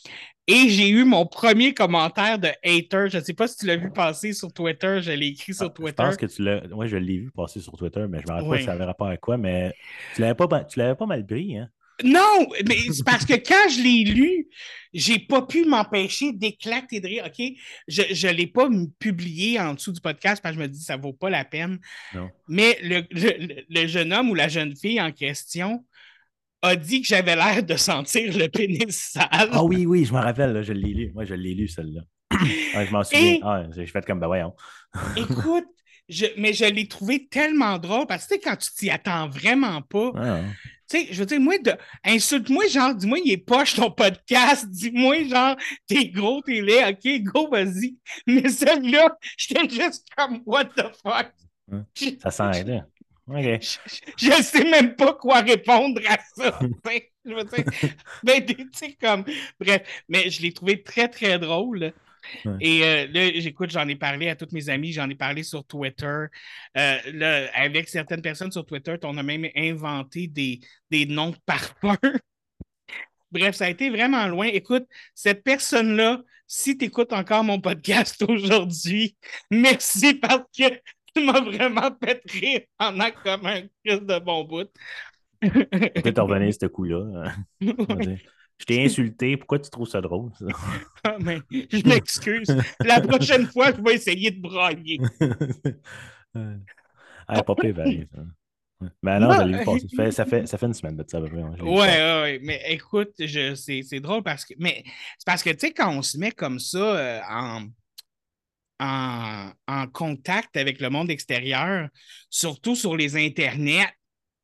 Et j'ai eu mon premier commentaire de hater. Je ne sais pas si tu l'as vu passer sur Twitter. Je l'ai écrit sur Ah, Je Twitter. pense que tu l'as. Oui, je l'ai vu passer sur Twitter, mais je me rappelle pas si ça avait rapport à quoi, mais tu l'avais pas, tu l'avais pas mal pris, hein? Non, mais c'est parce que quand je l'ai lu, j'ai pas pu m'empêcher d'éclater de rire. OK? Je ne l'ai pas publié en dessous du podcast parce que je me dis ça vaut pas la peine. Non. Mais le- le jeune homme ou la jeune fille en question a dit que j'avais l'air de sentir le pénis sale. Ah oui, oui, je me rappelle, là, je l'ai lu. Moi, je l'ai lu, celle-là. Ouais, je m'en souviens. Et- Ah, j'ai fait comme, ben voyons. Écoute, je- mais je l'ai trouvé tellement drôle parce que tu sais, quand tu t'y attends vraiment pas, Ah, Tu sais, je veux dire, moi, de... insulte-moi, genre, dis-moi, il est poche ton podcast, dis-moi, genre, t'es gros, t'es laid, ok, go, vas-y. Mais celle-là, j'étais juste comme, what the fuck? Je, ça sent, là. OK. je- je sais même pas quoi répondre à ça. je veux dire, ben, tu sais, comme, bref, mais je l'ai trouvé très, très drôle. Ouais. Et euh, là, j'écoute, j'en ai parlé à toutes mes amies, j'en ai parlé sur Twitter. Euh, là, avec certaines personnes sur Twitter, on a même inventé des, des noms de parfums. Bref, ça a été vraiment loin. Écoute, cette personne-là, si tu écoutes encore mon podcast aujourd'hui, merci parce que tu m'as vraiment rire pendant comme un crise de bon bout. Peut-être revenir ce coup-là. Dire, Je t'ai insulté, pourquoi tu trouves ça drôle? ça? Ah, mais je m'excuse. La prochaine fois, je vais essayer de brailler. ah, pas pire, ça. Ouais. Mais non, Non. passer. Ça fait, ça, fait, ça fait une semaine de ça, à peu près. L'ai vu Ouais. Mais écoute, c'est drôle parce que. Mais c'est parce que, tu sais, quand on se met comme ça euh, en, en, en contact avec le monde extérieur, surtout sur les internets,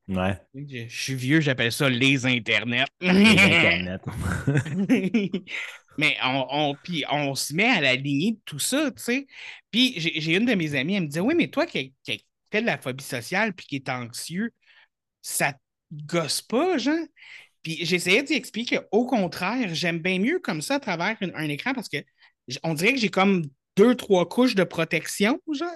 Ouais, je, je suis vieux, j'appelle ça les internets. les Internet. Mais on, on, puis on se met à la lignée de tout ça, tu sais. Puis j'ai une de mes amies, elle me dit Oui, mais toi qui, qui fait de la phobie sociale puis qui est anxieux, ça te gosse pas, genre? Puis j'essayais d'y expliquer qu'au contraire, j'aime bien mieux comme ça à travers un, un écran parce que on dirait que j'ai comme deux, trois couches de protection, genre.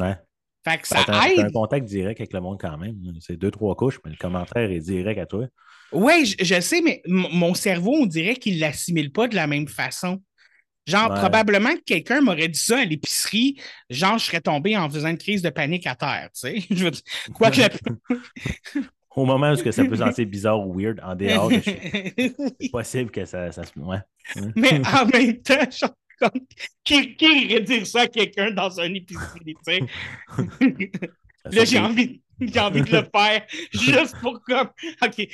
Ouais. Fait que ça t'as un aide. contact direct avec le monde quand même. C'est deux, trois couches, mais le commentaire est direct à toi. Oui, je, je sais, mais mon cerveau, on dirait qu'il ne l'assimile pas de la même façon. Genre, Ouais. probablement que quelqu'un m'aurait dit ça à l'épicerie, genre, je serais tombé en faisant une crise de panique à terre, tu sais. Je veux dire, quoi que la... Au moment où que ça peut sentir bizarre ou weird, en dehors de chez c'est possible que ça, ça se. Ouais. mais en même temps, genre, comme, qui, qui irait dire ça à quelqu'un dans une épicerie, tu sais? Là, j'ai envie, j'ai envie de le faire juste pour comme, OK,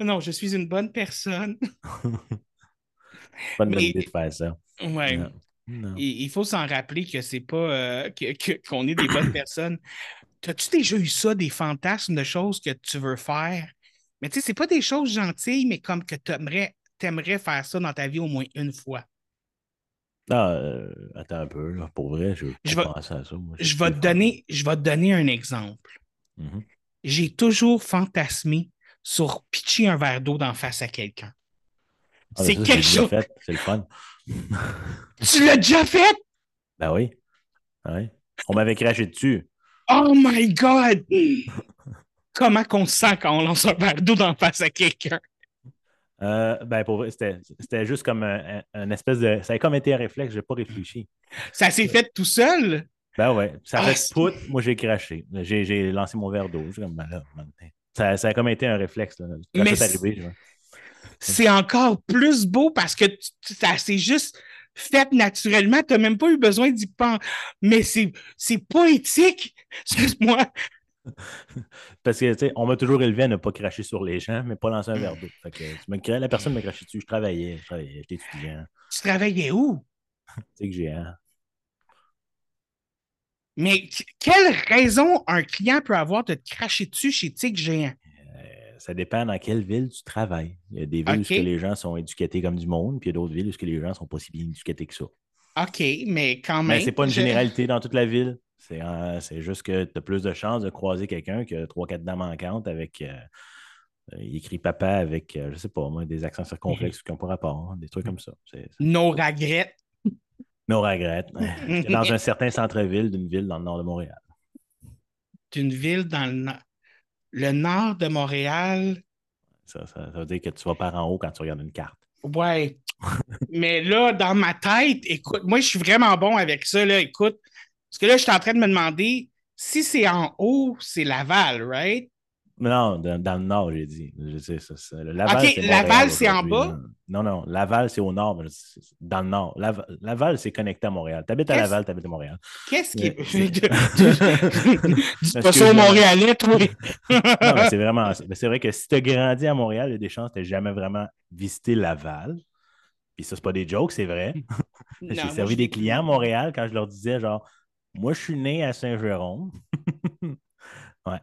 non, je suis une bonne personne. pas une bonne mais- idée de faire ça. Ouais. Non. Non. Il, il faut s'en rappeler que c'est pas euh, que- que- qu'on est des bonnes personnes. As-tu déjà eu ça, des fantasmes de choses que tu veux faire? Mais tu sais, c'est pas des choses gentilles, mais comme que tu aimerais faire ça dans ta vie au moins une fois. Ah, euh, attends un peu, là. Pour vrai, je Je vais à ça. moi. Je vais te donner, je vais te donner un exemple. Mhm. J'ai toujours fantasmé sur pitcher un verre d'eau d'en face à quelqu'un. Ah, c'est ça, quelque chose. fait, C'est le fun. Tu l'as déjà fait? Ben oui. Ah oui. On m'avait craché dessus. Oh my God! Comment qu'on se sent quand on lance un verre d'eau d'en face à quelqu'un? Euh, ben pour c'était juste comme un, espèce de. Ça a comme été un réflexe, j'ai pas réfléchi. Ça s'est fait tout seul? Ben ouais. Ça Ah, fait c'est- pout, moi j'ai craché. J'ai lancé mon verre d'eau. Comme, ben là, maintenant. ça, ça a comme été un réflexe. Là. Quand c'est c'est- arrivé, c'est encore plus beau parce que tu- ça s'est juste fait naturellement. Tu n'as même pas eu besoin d'y penser. Mais c'est c'est poétique. Excuse-moi. Parce que, tu sais, on m'a toujours élevé à ne pas cracher sur les gens, mais pas lancer un verre d'eau. Fait que tu me la personne m'a craché dessus. Je travaillais, je travaillais, j'étais étudiant. Tu travaillais où? Sais que j'ai un. Mais qu- quelle raison un client peut avoir de te cracher dessus chez Tic Géant? Euh, Ça dépend dans quelle ville tu travailles. Il y a des villes où les gens sont éduqués comme du monde, puis il y a d'autres villes où que les gens sont pas si bien éduqués que ça. OK, mais quand même. Mais c'est pas une je- généralité dans toute la ville. C'est euh, juste que tu as plus de chances de croiser quelqu'un qui a trois, quatre dents manquantes avec. euh, euh, il écrit papa avec, euh, je sais pas, moi, des accents circonflexes qui n'ont pas rapport, hein, des trucs comme ça. C'est c'est- No regrets. no regret. J'étais dans un certain centre-ville d'une ville dans le nord de Montréal. D'une ville dans le nord. Le nord de Montréal. Ça, ça- ça veut dire que tu vas par en haut quand tu regardes une carte. Ouais. mais là, dans ma tête, écoute, moi, je suis vraiment bon avec ça, là. Écoute, parce que là, je suis en train de me demander si c'est en haut, c'est Laval, right? Non, dans, dans le nord, j'ai dit. Je sais, ça, ça- le Laval, Ok, c'est Laval, c'est en bas? Non, non, Laval, c'est au nord, mais dans le nord. Laval, Laval, c'est connecté à Montréal. Tu habites à Laval, tu habites à Montréal. Qu'est-ce qui est. Mais- Dis pas ça je- Montréalais, toi? Non, mais c'est vraiment. c'est- vrai que si tu as grandi à Montréal, il y a des chances que tu jamais vraiment visité Laval. Puis ça, c'est pas des jokes, c'est vrai. J'ai servi des clients à Montréal quand je leur disais, genre, moi, je suis né à Saint-Jérôme. ouais.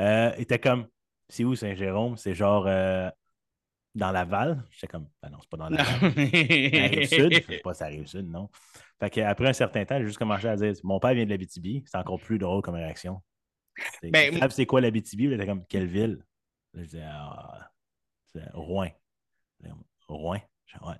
Euh, ils étaient comme, c'est où Saint-Jérôme? C'est genre euh, dans Laval? J'étais comme, ben non, c'est pas dans Laval. Arrive sud? Je sais pas, ça arrive sud, non. Fait qu'après un certain temps, j'ai juste commencé à dire, mon père vient de l'Abitibi. C'est encore plus drôle comme réaction. C'est- Ben, c'est quoi l'Abitibi? Là, t'es comme, quelle ville? Là, je disais, ah, c'est Rouen. Rouen? Ouais.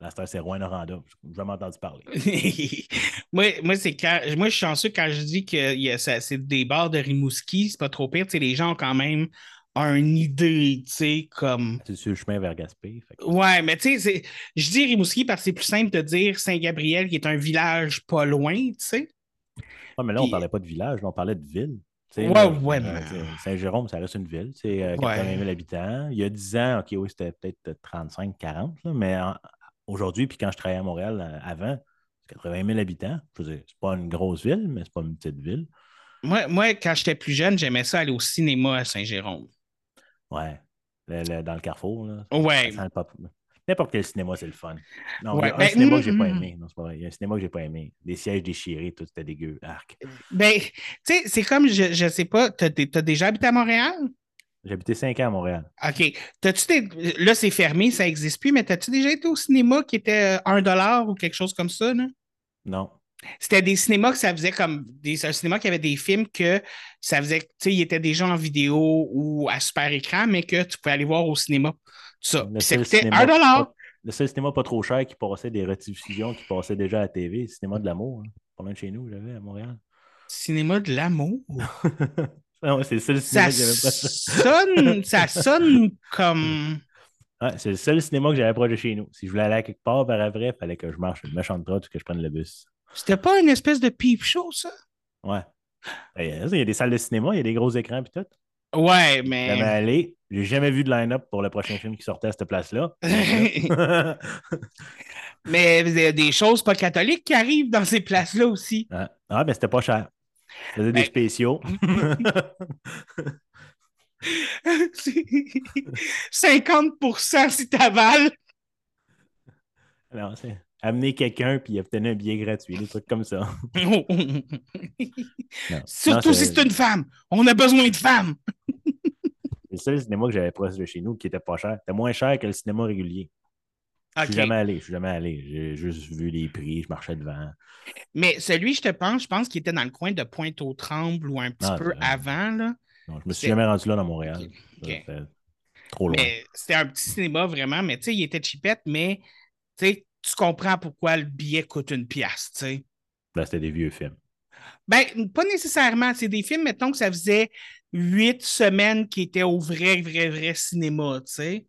La star, c'est Rouen-Noranda. J'ai jamais entendu parler. moi, moi, c'est quand, moi, je suis chanceux quand je dis que il y a- ça- c'est des bars de Rimouski, c'est pas trop pire. Les gens ont quand même une idée, tu sais, comme. C'est sur le chemin vers Gaspé. fait que- Ouais, mais tu sais, je dis Rimouski parce que c'est plus simple de dire Saint-Gabriel, qui est un village pas loin, tu sais. Ouais, mais là, on Puis- parlait pas de village, on parlait de ville. Ouais, là, ouais, euh, mais- Saint-Jérôme, ça reste une ville. C'est euh, Ouais. 80 000 habitants. Il y a 10 ans, OK, oui, c'était peut-être 35, 40, là, mais en- aujourd'hui, puis quand je travaillais à Montréal euh, avant, c'est 80 000 habitants. Je veux dire, c'est pas une grosse ville, mais c'est pas une petite ville. Moi, moi quand j'étais plus jeune, j'aimais ça aller au cinéma à Saint-Jérôme. Ouais. Le- le- dans le carrefour. Là, Ouais. N'importe quel cinéma, c'est le fun. Non, Ouais, il y a un ben, cinéma que j'ai pas mm, aimé. Non, c'est pas vrai. Il y a un cinéma que j'ai pas aimé. Des sièges déchirés, tout c'était dégueu. Arc. Ben, tu sais, c'est comme, je, je sais pas, t'as, t'as déjà habité à Montréal? J'ai habité 5 ans à Montréal. OK. T'as-tu des- Là, c'est fermé, ça n'existe plus, mais t'as-tu déjà été au cinéma qui était euh, 1 dollar ou quelque chose comme ça, là? Non. C'était des cinémas que ça faisait comme des un cinéma qui avait des films que ça faisait, tu sais, ils étaient déjà en vidéo ou à super écran, mais que tu pouvais aller voir au cinéma. Ça. Puis ça seul coûtait cinéma 1 dollar. pas- Le seul cinéma pas trop cher qui passait des rediffusions qui passaient déjà à la TV, le cinéma de l'amour. hein. Pas loin de chez nous, j'avais à Montréal. Cinéma de l'amour? Ah ouais, c'est le seul Ça cinéma que j'avais pas. sonne, ça sonne comme. Ouais, c'est le seul cinéma que j'avais proche de chez nous. Si je voulais aller à quelque part par après, il fallait que je marche une méchante trotte ou que je prenne le bus. C'était pas une espèce de peep show, ça? Ouais. Il y a il y a des salles de cinéma, il y a des gros écrans et tout. Ouais, Jamais mais. allé. J'ai jamais vu de line-up pour le prochain film qui sortait à cette place-là. mais il y a des choses pas catholiques qui arrivent dans ces places-là aussi. ah, ah, ben c'était pas cher. Faisait des Ben- spéciaux. 50% si t'avales. Non, c'est amener quelqu'un puis obtenir un billet gratuit, des trucs comme ça. Non. Surtout Non, si c'est- c'est une femme. On a besoin de femmes. C'est le seul cinéma que j'avais proche de chez nous qui était pas cher. C'était moins cher que le cinéma régulier. Je OK. suis jamais allé, je suis jamais allé. J'ai juste vu les prix, je marchais devant. Mais celui, je te pense, je pense qu'il était dans le coin de Pointe-aux-Trembles ou un petit Ah, peu avant. Là. Non, je me suis jamais rendu là dans Montréal. Trop loin. C'était un petit cinéma vraiment, mais tu sais, il était cheapette, mais tu comprends pourquoi le billet coûte une pièce, tu sais. Là, c'était des vieux films. Ben, pas nécessairement. C'est des films, mettons que ça faisait huit semaines qui étaient au vrai, vrai, vrai cinéma, tu sais.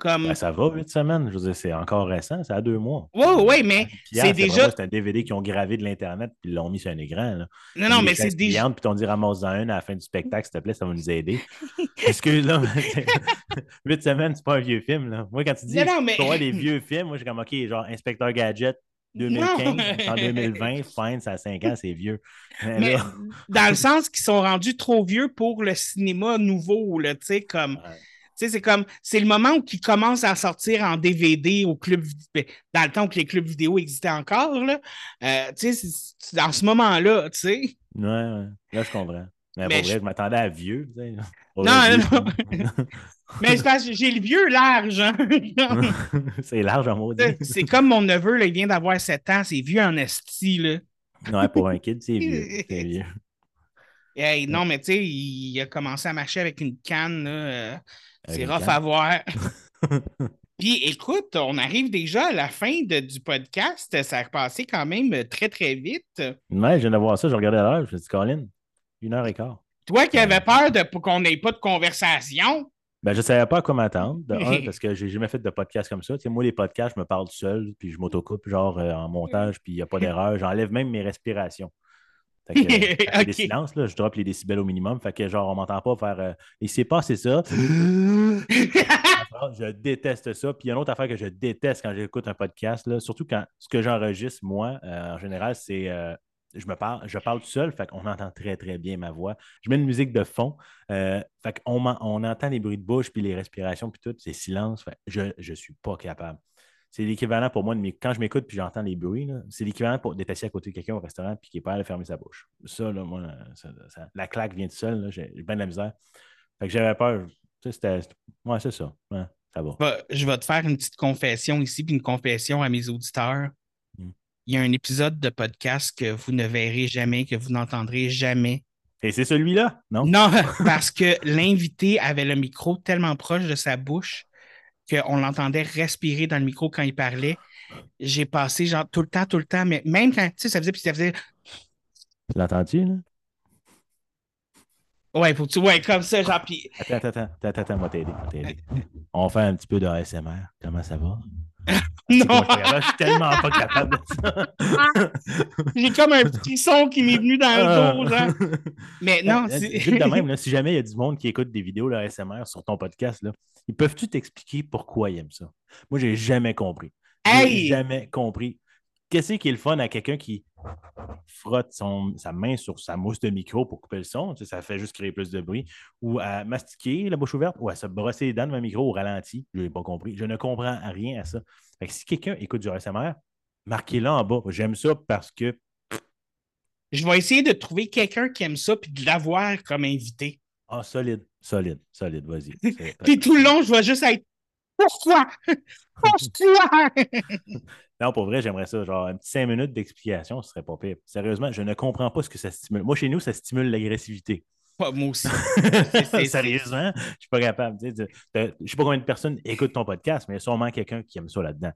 Comme. Ben, ça va, huit semaines. Je veux dire, c'est encore récent, c'est à deux mois. Ouais, ouais, mais c'est déjà- C'est un DVD qu'ils ont gravé de l'Internet puis ils l'ont mis sur un écran. Là. non, non, mais c'est déjà. Puis t'ont dit ramasse-en une à la fin du spectacle, s'il te plaît, ça va nous aider. Excuse, là, huit semaines, c'est pas un vieux film. Là. Moi, quand tu dis Non, non, mais- tu vois des vieux films, moi, j'ai comme, OK, genre Inspecteur Gadget 2015, Non. en 2020, fine, ça a 5 ans, c'est vieux. Mais Mais là, dans le sens qu'ils sont rendus trop vieux pour le cinéma nouveau, tu sais, comme. ouais. Tu sais, c'est comme, c'est le moment où il commence à sortir en DVD au club, ben, dans le temps où les clubs vidéo existaient encore, là. Euh, tu sais, c'est dans ce moment-là, tu sais. Ouais, ouais. Là, je comprends. Mais, Mais pour vrai, je- je m'attendais à vieux. tu sais. Pour Non, non. Mais c'est parce que j'ai le vieux large, hein. c'est large en maudit. C'est comme mon neveu, là, il vient d'avoir 7 ans, c'est vieux en esti, là. Ouais, pour un kid, c'est vieux. C'est vieux. Hey, non, mais tu sais, il a commencé à marcher avec une canne, là. C'est rough à voir. Puis écoute, on arrive déjà à la fin de- du podcast. Ça a passé quand même très, très vite. Ouais, je viens de voir ça, je regardais l'heure, je me suis dit, Colin, une heure et quart. Toi qui avais peur de pour qu'on n'ait pas de conversation. Ben, je ne savais pas à quoi m'attendre. De un, parce que j'ai jamais fait de podcast comme ça. Tu sais, moi, les podcasts, je me parle tout seul, puis je m'autocoupe, genre euh, en montage, puis il n'y a pas d'erreur. J'enlève même mes respirations. Fait que, euh, des Ok. silences, là, je drop les décibels au minimum. Fait que, genre, on m'entend pas faire euh, Et c'est pas, c'est ça. Je déteste ça. Puis il y a une autre affaire que je déteste quand j'écoute un podcast, là, surtout quand ce que j'enregistre, moi, euh, en général, c'est. euh, je me parle, je parle tout seul, fait qu'on entend très, très bien ma voix. Je mets une musique de fond, euh, fait qu'on on entend les bruits de bouche, puis les respirations, puis tout, c'est silence. Fait je ne suis pas capable. C'est l'équivalent pour moi de mes... Quand je m'écoute puis j'entends les bruits, c'est l'équivalent pour d'être assis à côté de quelqu'un au restaurant puis qui est pas à fermer sa bouche. Ça, là, moi, ça- ça- la claque vient de seul. J'ai bien de la misère. Fait que j'avais peur. C'était. Ouais, c'est ça. Ouais, ça va. Je vais te faire une petite confession ici, puis une confession à mes auditeurs. Mm. Il y a un épisode de podcast que vous ne verrez jamais, que vous n'entendrez jamais. Et c'est celui-là, non? Non, parce que l'invité avait le micro tellement proche de sa bouche qu'on l'entendait respirer dans le micro quand il parlait. J'ai passé genre tout le temps, tout le temps, mais même quand, tu sais, ça faisait, puis ça faisait, Tu l'entends-tu, là? ouais, faut que tu, ouais, comme ça, genre, puis Attends, attends, attends, attends, attends, moi t'aider, moi t'aider. On fait un petit peu de ASMR. Comment ça va? non, Moi, je suis tellement pas capable de ça. j'ai comme un petit son qui m'est venu dans le dos, genre. Mais non, Euh, c'est. Juste de même, là, si jamais il y a du monde qui écoute des vidéos de ASMR sur ton podcast, là, ils peuvent-tu t'expliquer pourquoi ils aiment ça? Moi, j'ai jamais compris. J'ai Hey! jamais compris. Qu'est-ce qui est le fun à quelqu'un qui frotte son, sa main sur sa mousse de micro pour couper le son? Tu sais, ça fait juste créer plus de bruit. Ou à mastiquer la bouche ouverte, ou à se brosser les dents devant un micro au ralenti. Je n'ai pas compris. Je ne comprends rien à ça. Fait que si quelqu'un écoute du ASMR, marquez-le en bas. J'aime ça parce que Je vais essayer de trouver quelqu'un qui aime ça puis de l'avoir comme invité. Ah, solide, solide, solide, vas-y. Puis tout le long, je vais juste être Pourquoi? Pourquoi? Non, pour vrai, j'aimerais ça. Genre, un petit cinq minutes d'explication, ce serait pas pire. Sérieusement, je ne comprends pas ce que ça stimule. Moi, chez nous, ça stimule l'agressivité. Ouais, Moi aussi. c'est- Sérieusement, je suis pas capable. Je sais pas combien de personnes écoutent ton podcast, mais il y a sûrement quelqu'un qui aime ça là-dedans.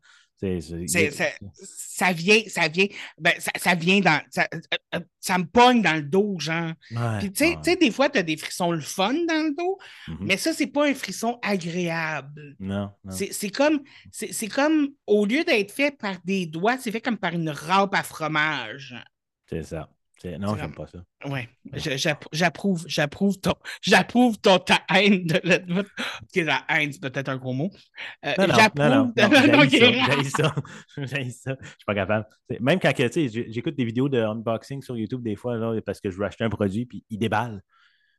Ça, vient, ça vient, ben, ça, ça vient dans, ça, euh, euh, ça me pogne dans le dos, genre. Ouais, Puis, tu sais- ouais. des fois, tu as des frissons le fun dans le dos, Mhm. mais ça, c'est pas un frisson agréable. Non, non. C'est c'est comme, c'est c'est comme, au lieu d'être fait par des doigts, c'est fait comme par une râpe à fromage. C'est ça. Non, j'aime pas ça. J'app- j'approuve, j'approuve ton, j'approuve ton ta haine de la, haine, c'est peut-être un gros mot. Euh, Non, non, non, non, ça, j'haïs ça. Je suis pas capable. Même quand tu sais, j'ai- j'écoute des vidéos de unboxing sur YouTube des fois, là, parce que je veux acheter un produit, puis ils déballent.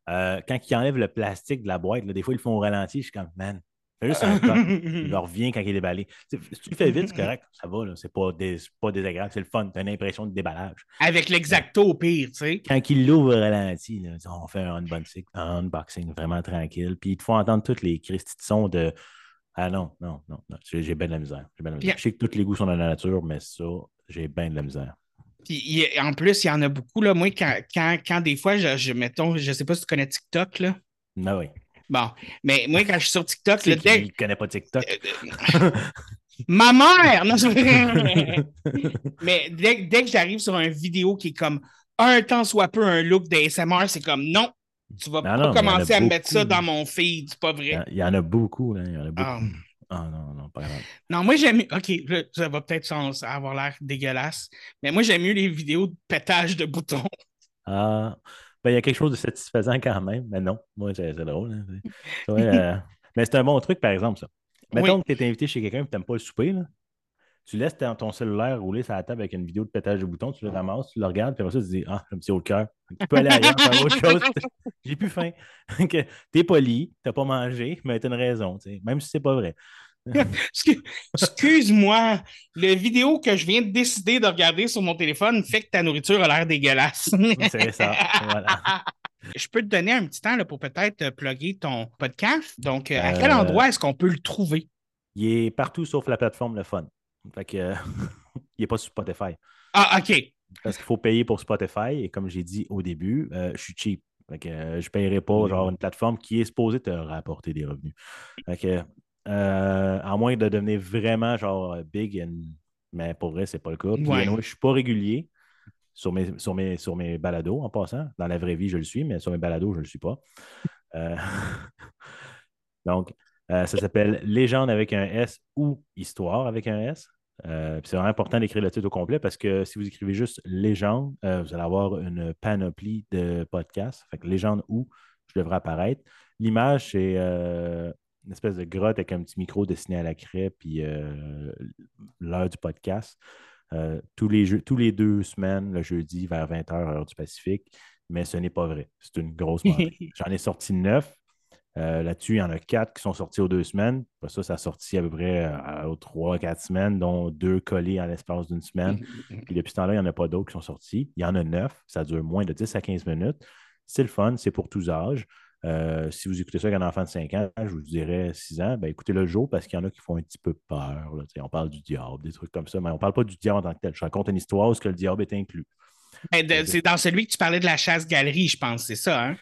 Euh, quand ils enlèvent le plastique de la boîte, là, des fois, ils le font au ralenti. Je suis comme, man, fais juste un. Il leur revient quand il est déballé. Si tu le fais vite, c'est correct, ça va, là, c'est pas, dés- pas désagréable, c'est le fun, tu as une impression de déballage. Avec l'exacto au pire, tu sais. Quand ils l'ouvrent au ralenti, là, on fait un unboxing, un unboxing vraiment tranquille, puis il te faut entendre tous les cristis de Ah non, non, non, non, j'ai bien de la misère. j'ai bien de la misère. Je sais que tous les goûts sont dans la nature, mais ça, j'ai bien de la misère. Puis il- en plus, il y en a beaucoup, là. Moi, quand, quand, quand des fois, je, je, mettons, je sais pas si tu connais TikTok, là. Ah oui. Bon, mais moi, quand je suis sur TikTok, dès- qui ne connaît pas TikTok? ma mère! Non, je- mais dès, dès que j'arrive sur une vidéo qui est comme un temps soit peu un look d'ASMR, c'est comme non, tu vas Non, pas non, il commencer à me mettre ça dans mon feed, c'est pas Il vrai. il y en a beaucoup, là, il y en a beaucoup. Ah. Ah non, non, pas grave. Non, moi j'aime mieux. OK, là, ça va peut-être avoir l'air dégueulasse, mais moi j'aime mieux les vidéos de pétage de boutons. Ah, ben, il y a quelque chose de satisfaisant quand même, mais non, moi, c'est drôle. hein, euh, mais c'est un bon truc, par exemple, ça. Mettons Oui. que tu es invité chez quelqu'un et tu n'aimes pas le souper, là. tu laisses ton, ton cellulaire rouler sur la table avec une vidéo de pétage de bouton, tu le ramasses, tu le regardes, puis après ça, tu te dis Ah, j'ai un petit haut cœur. Tu peux aller ailleurs, faire autre chose. J'ai plus faim. T'es poli, t'as pas mangé, mais t'as une raison, tu même si c'est pas vrai. Excu- Excuse-moi, la vidéo que je viens de décider de regarder sur mon téléphone fait que ta nourriture a l'air dégueulasse. C'est ça. Voilà. Je peux te donner un petit temps là, pour peut-être euh, plugger ton podcast. Donc, euh, à quel Euh, endroit est-ce qu'on peut le trouver? Il est partout sauf la plateforme Le Fun. Fait que, euh, il n'est pas sur Spotify. Ah, OK. Parce qu'il faut payer pour Spotify. Et comme j'ai dit au début, euh, je suis cheap. Fait que, je ne paierai pas genre, une plateforme qui est supposée te rapporter des revenus. Fait que, euh, à moins de devenir vraiment genre big, and- mais pour vrai, c'est pas le cas. Puis, Ouais. anyway, je ne suis pas régulier sur mes, sur, mes, sur mes balados en passant. Dans la vraie vie, je le suis, mais sur mes balados, je ne le suis pas. Euh, Donc, euh, ça s'appelle Légende avec un S ou Histoire avec un S. Euh, c'est vraiment important d'écrire le titre au complet parce que si vous écrivez juste Légende, euh, vous allez avoir une panoplie de podcasts. Fait que Légende où je devrais apparaître. L'image, c'est euh, une espèce de grotte avec un petit micro dessiné à la craie, puis euh, l'heure du podcast. Euh, tous, les jeux- tous les deux semaines, le jeudi, vers 20h, heure du Pacifique. Mais ce n'est pas vrai. C'est une grosse menterie. J'en ai sorti neuf. Euh, Là-dessus, il y en a quatre qui sont sortis aux deux semaines. Après ça, ça a sorti à peu près aux trois, quatre semaines, dont deux collés en l'espace d'une semaine. Puis depuis ce temps-là, il n'y en a pas d'autres qui sont sortis. Il y en a neuf. Ça dure moins de 10 à 15 minutes. C'est le fun, c'est pour tous âges. Euh, si vous écoutez ça avec un enfant de 5 ans, je vous dirais 6 ans, ben écoutez le jour parce qu'il y en a qui font un petit peu peur. là. On parle du diable, des trucs comme ça, mais on ne parle pas du diable en tant que tel. Je raconte une histoire où ce que le diable est inclus. Ben, C'est dans celui que tu parlais de la chasse-galerie, je pense, c'est ça, hein?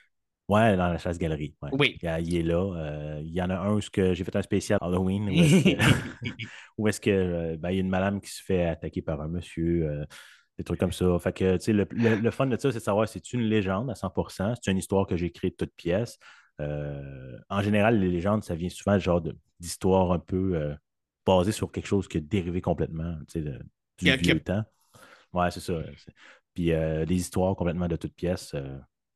Ouais, dans la chasse-galerie. ouais. Oui. Il, est là. Euh, il y en a un où j'ai fait un spécial Halloween où est-ce est-ce que, euh, ben, il y a une madame qui se fait attaquer par un monsieur, euh, des trucs comme ça. Fait que, le, le- le fun de ça, c'est de savoir si c'est une légende à 100%, c'est une histoire que j'ai créée de toutes pièces. Euh, en général, les légendes, ça vient souvent genre d'histoires un peu euh, basées sur quelque chose qui est dérivé complètement de- du vieux temps. Ouais, c'est ça. Puis euh, des histoires complètement de toutes pièces,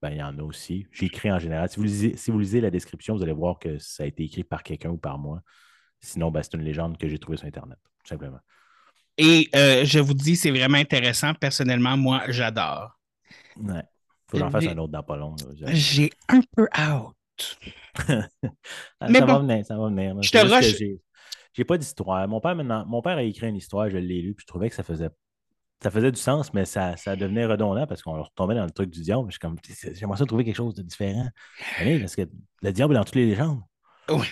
ben, il y en a aussi. J'ai écrit en général. Si vous, lisez, si vous lisez la description, vous allez voir que ça a été écrit par quelqu'un ou par moi. Sinon, ben, c'est une légende que j'ai trouvée sur Internet, tout simplement. Et euh, je vous dis, c'est vraiment intéressant. Personnellement, moi, j'adore. Ouais. Faut que j'en fasse un autre dans pas long. J'ai un peu out. Ah, Mais ça va bon. venir, ça va venir. Je te rush- j'ai- pas d'histoire. Mon père, maintenant, mon père a écrit une histoire, je l'ai lu, puis je trouvais que ça faisait, ça faisait du sens, mais ça, ça devenait redondant parce qu'on retombait dans le truc du diable. Je suis comme, j'aimerais ça trouver quelque chose de différent. Allez, parce que le diable est dans toutes les légendes. Oui.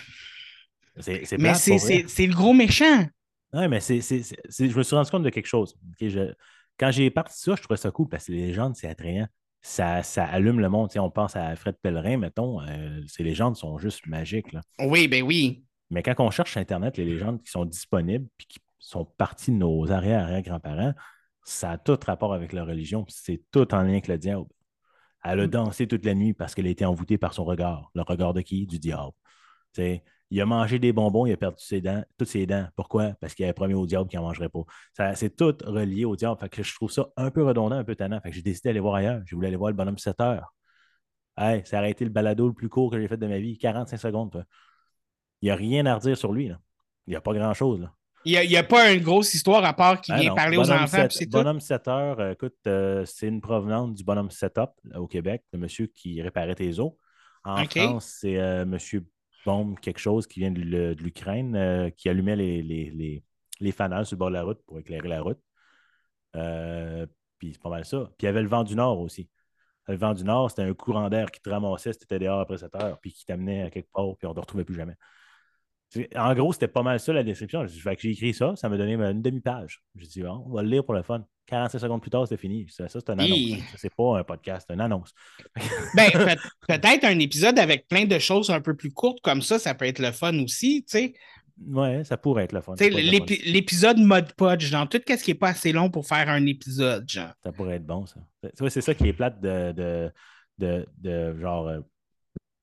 C'est Mais c'est le gros méchant. Oui, mais c'est, c'est- c'est- c'est- je me suis rendu compte de quelque chose. Je- quand j'ai parti ça, je trouvais ça cool parce que les légendes, c'est attrayant. Ça, ça allume le monde. Tu sais, on pense à Fred Pellerin, mettons. euh, ces légendes sont juste magiques. là. Oui, ben oui. Mais quand on cherche sur Internet les légendes qui sont disponibles puis qui sont parties de nos arrière-arrière-grands-parents, ça a tout rapport avec la religion. C'est tout en lien avec le diable. Elle a Mm. dansé toute la nuit parce qu'elle a été envoûtée par son regard. Le regard de qui? Du diable. Tu sais, il a mangé des bonbons, il a perdu ses dents, toutes ses dents. Pourquoi? Parce qu'il avait promis au diable qu'il n'en mangerait pas. Ça, c'est tout relié au diable. Fait que je trouve ça un peu redondant, un peu tannant. Fait que j'ai décidé d'aller voir ailleurs. J'ai voulu aller voir le bonhomme 7 heures. Hey, ça a été le balado le plus court que j'ai fait de ma vie. 45 secondes. toi. Il n'y a rien à redire sur lui. là. Il n'y a pas grand-chose. Il n'y a, pas une grosse histoire à part qui Ah vient non, parler aux enfants, tout. Bonhomme 7 heures, euh, écoute, euh, c'est une provenance du bonhomme setup là, au Québec, le monsieur qui réparait tes os. En. France, c'est euh, monsieur Bombe quelque chose qui vient de l'U- de l'Ukraine, euh, qui allumait les, les, les, les fanals sur le bord de la route pour éclairer la route. Euh, puis c'est pas mal ça. Puis il y avait le vent du Nord aussi. Le vent du Nord, c'était un courant d'air qui te ramassait si tu dehors après 7 heures, puis qui t'amenait à quelque part, puis on ne te retrouvait plus jamais. En gros, c'était pas mal ça la description. J'ai écrit ça, ça m'a donné une demi-page. J'ai dit, on va le lire pour le fun. 45 secondes plus tard, c'était fini. Ça, ça, c'est une annonce. C'est pas un podcast, c'est une annonce. Ben, peut- peut-être un épisode avec plein de choses un peu plus courtes comme ça, ça peut être le fun aussi, tu sais. Ouais, ça pourrait être le fun. L'épisode mode podge, genre tout ce qui n'est pas assez long pour faire un épisode, genre. Ça pourrait être bon, ça. C'est ça qui est plate de, de, de, de genre euh,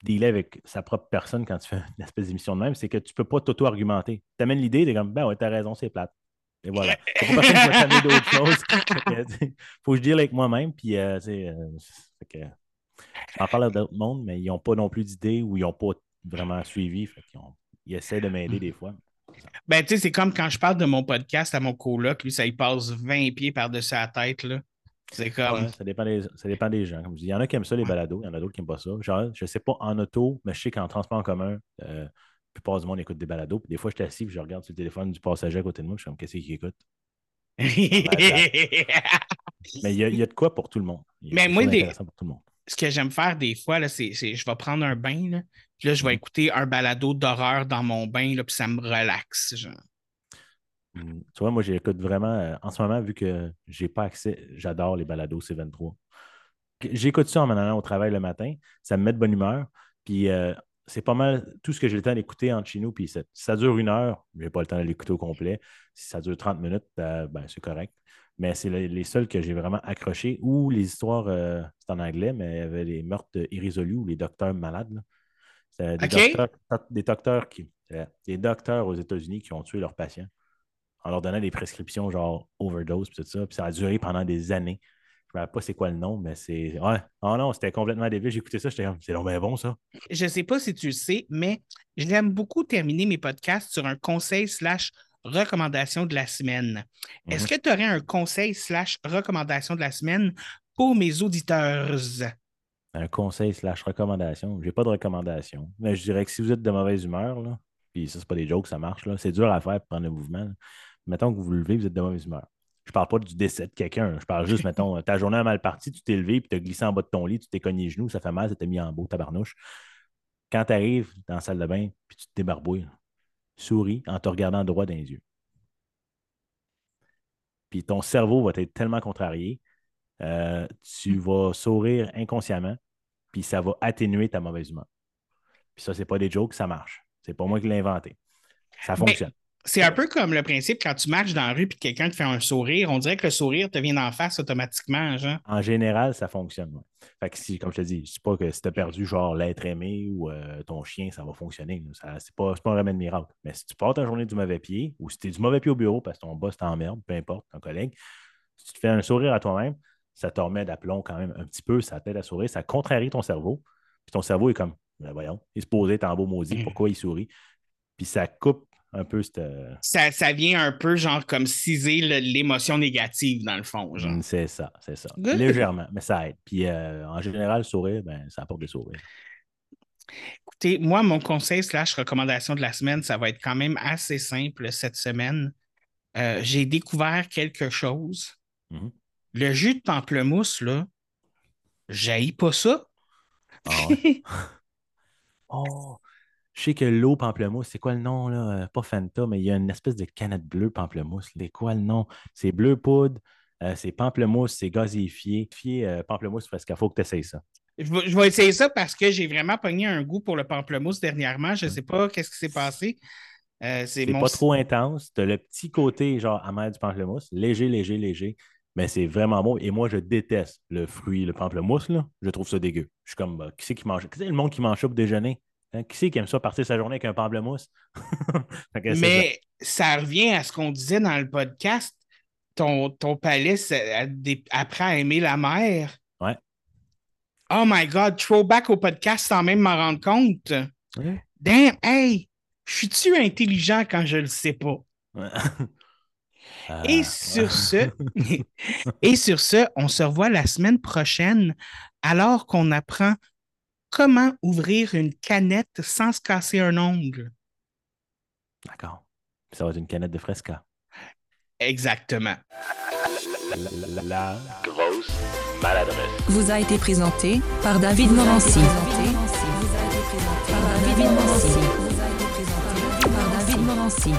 dealer avec sa propre personne quand tu fais une espèce d'émission de même, c'est que tu peux pas t'auto-argumenter. Tu amènes l'idée, tu es comme, ben ouais, t'as raison, c'est plate. Et voilà. Faut pas personne qui d'autres choses. Que, faut que je deal avec moi-même, puis euh, tu sais, euh, j'en parle à d'autres mondes, mais ils n'ont pas non plus d'idées ou ils n'ont pas vraiment suivi. Fait ont- ils essaient de m'aider des fois. Ben, tu sais, c'est comme quand je parle de mon podcast à mon coloc, lui, ça il passe 20 pieds par-dessus la tête, là. C'est comme. Ouais, ça, dépend des, ça dépend des gens. Comme je dis, il y en a qui aiment ça, les balados, il y en a d'autres qui n'aiment pas ça. Genre, je ne sais pas en auto, mais je sais qu'en transport en commun, euh, la plupart du monde écoute des balados. Puis des fois, je suis assis et je regarde sur le téléphone du passager à côté de moi. Je suis comme, qu'est-ce qu'il écoute? Mais il y, y a de quoi pour tout le monde. Il y a Mais moi, des- d'intéressant pour tout le monde. Ce que j'aime faire des fois, c'est, je vais prendre un bain, là, puis là, je vais Mhm. écouter un balado d'horreur dans mon bain, là, puis ça me relaxe. Genre. Mm. Tu vois, moi, j'écoute vraiment, euh, en ce moment, vu que j'ai pas accès, j'adore les balados C23. Que- J'écoute ça en m'en allant au travail le matin, ça me met de bonne humeur, puis euh, c'est pas mal tout ce que j'ai le temps d'écouter entre chez nous, puis ça, si ça dure une heure, j'ai pas le temps de l'écouter au complet. Si ça dure 30 minutes, euh, ben, c'est correct. Mais c'est les, les seuls que j'ai vraiment accrochés, ou les histoires, euh, c'est en anglais, mais il y avait les meurtres irrésolus ou les docteurs malades. des, docteurs, des docteurs qui, euh, des docteurs aux États-Unis qui ont tué leurs patients en leur donnant des prescriptions genre overdose puis tout ça. Puis ça a duré pendant des années. Je ne rappelle pas c'est quoi le nom, mais c'est. Ouais. Oh non, c'était complètement débile. J'ai écouté ça, j'étais comme, c'est bien bon ça. Je sais pas si tu le sais, mais j'aime beaucoup terminer mes podcasts sur un conseil slash recommandation de la semaine. Est-ce Mhm. que tu aurais un conseil slash recommandation de la semaine pour mes auditeurs? Un conseil slash recommandation. J'ai pas de recommandation. Mais je dirais que si vous êtes de mauvaise humeur, là, puis ça, c'est pas des jokes, ça marche, là, c'est dur à faire pour prendre le mouvement. là. Mettons que vous vous levez, vous êtes de mauvaise humeur. Je parle pas du décès de quelqu'un. Je parle juste, mettons, ta journée a mal parti, tu t'es levé, puis tu as glissé en bas de ton lit, tu t'es cogné les genoux, ça fait mal, ça t'a mis en beau, tabarnouche. Quand tu arrives dans la salle de bain, puis tu te débarbouilles, souris en te regardant droit dans les yeux. Puis ton cerveau va être tellement contrarié, euh, tu vas sourire inconsciemment, puis ça va atténuer ta mauvaise humeur. Puis ça, c'est pas des jokes, ça marche. C'est pas moi qui l'ai inventé. Ça Ben, fonctionne. C'est un peu comme le principe quand tu marches dans la rue et que quelqu'un te fait un sourire, on dirait que le sourire te vient d'en face automatiquement, genre. En général, ça fonctionne. ouais. Fait que si, comme je te dis, je dis pas que si tu as perdu genre l'être aimé ou euh, ton chien, ça va fonctionner. Ça, c'est pas, pas un remède miracle. Mais si tu pars ta journée du mauvais pied ou si tu es du mauvais pied au bureau parce que ton boss t'emmerde, peu importe, ton collègue, si tu te fais un sourire à toi-même, ça te remet d'aplomb quand même un petit peu, ça t'aide à sourire, ça contrarie ton cerveau. Puis ton cerveau est comme, Ben voyons, il se posait, t'es en beau maudit, pourquoi il sourit? Puis ça coupe un peu cette. Ça, ça vient un peu genre comme ciser le- l'émotion négative dans le fond, genre. Mm, C'est ça, c'est ça. Good. Légèrement, mais ça aide. Puis euh, en général, sourire, ben, ça apporte des sourires. Écoutez, moi, mon conseil slash recommandation de la semaine, ça va être quand même assez simple cette semaine. Euh, J'ai découvert quelque chose. Mhm. Le jus de pamplemousse, là, j'haïs pas ça. Ah ouais? Oh, je sais que l'eau pamplemousse, c'est quoi le nom, là? Euh, Pas Fanta, mais il y a une espèce de canette bleue pamplemousse. C'est quoi le nom? C'est bleu poudre, euh, c'est pamplemousse, c'est gazéifié. Fier, euh, pamplemousse, parce qu'il faut que tu essayes ça. Je vais, je vais essayer ça parce que j'ai vraiment pogné un goût pour le pamplemousse dernièrement. Je ne sais pas qu'est-ce qui s'est passé. Euh, c'est mon... pas trop intense. Tu as le petit côté, genre, amer du pamplemousse, léger, léger, léger, mais c'est vraiment bon. Et moi, je déteste le fruit, le pamplemousse, là. Je trouve ça dégueu. Je suis comme, bah, qui c'est qui mange? Qui c'est le monde qui mange ça pour déjeuner? Hein? Qui c'est qui aime ça partir sa journée avec un pamplemousse? Ça. Mais ça revient à ce qu'on disait dans le podcast. Ton, ton palais apprend à aimer la mer. Ouais. Oh my God, throwback au podcast sans même m'en rendre compte. Ouais. Damn, hey, je suis-tu intelligent quand je le sais pas? Ouais. Ah, Et ouais. sur ce, et sur ce, on se revoit la semaine prochaine alors qu'on apprend comment ouvrir une canette sans se casser un ongle? D'accord. Ça va être une canette de Fresca. Exactement. La, la- la- grosse maladresse. vous a été présenté par David Morancy. Par David Morancy. Par David Morancy.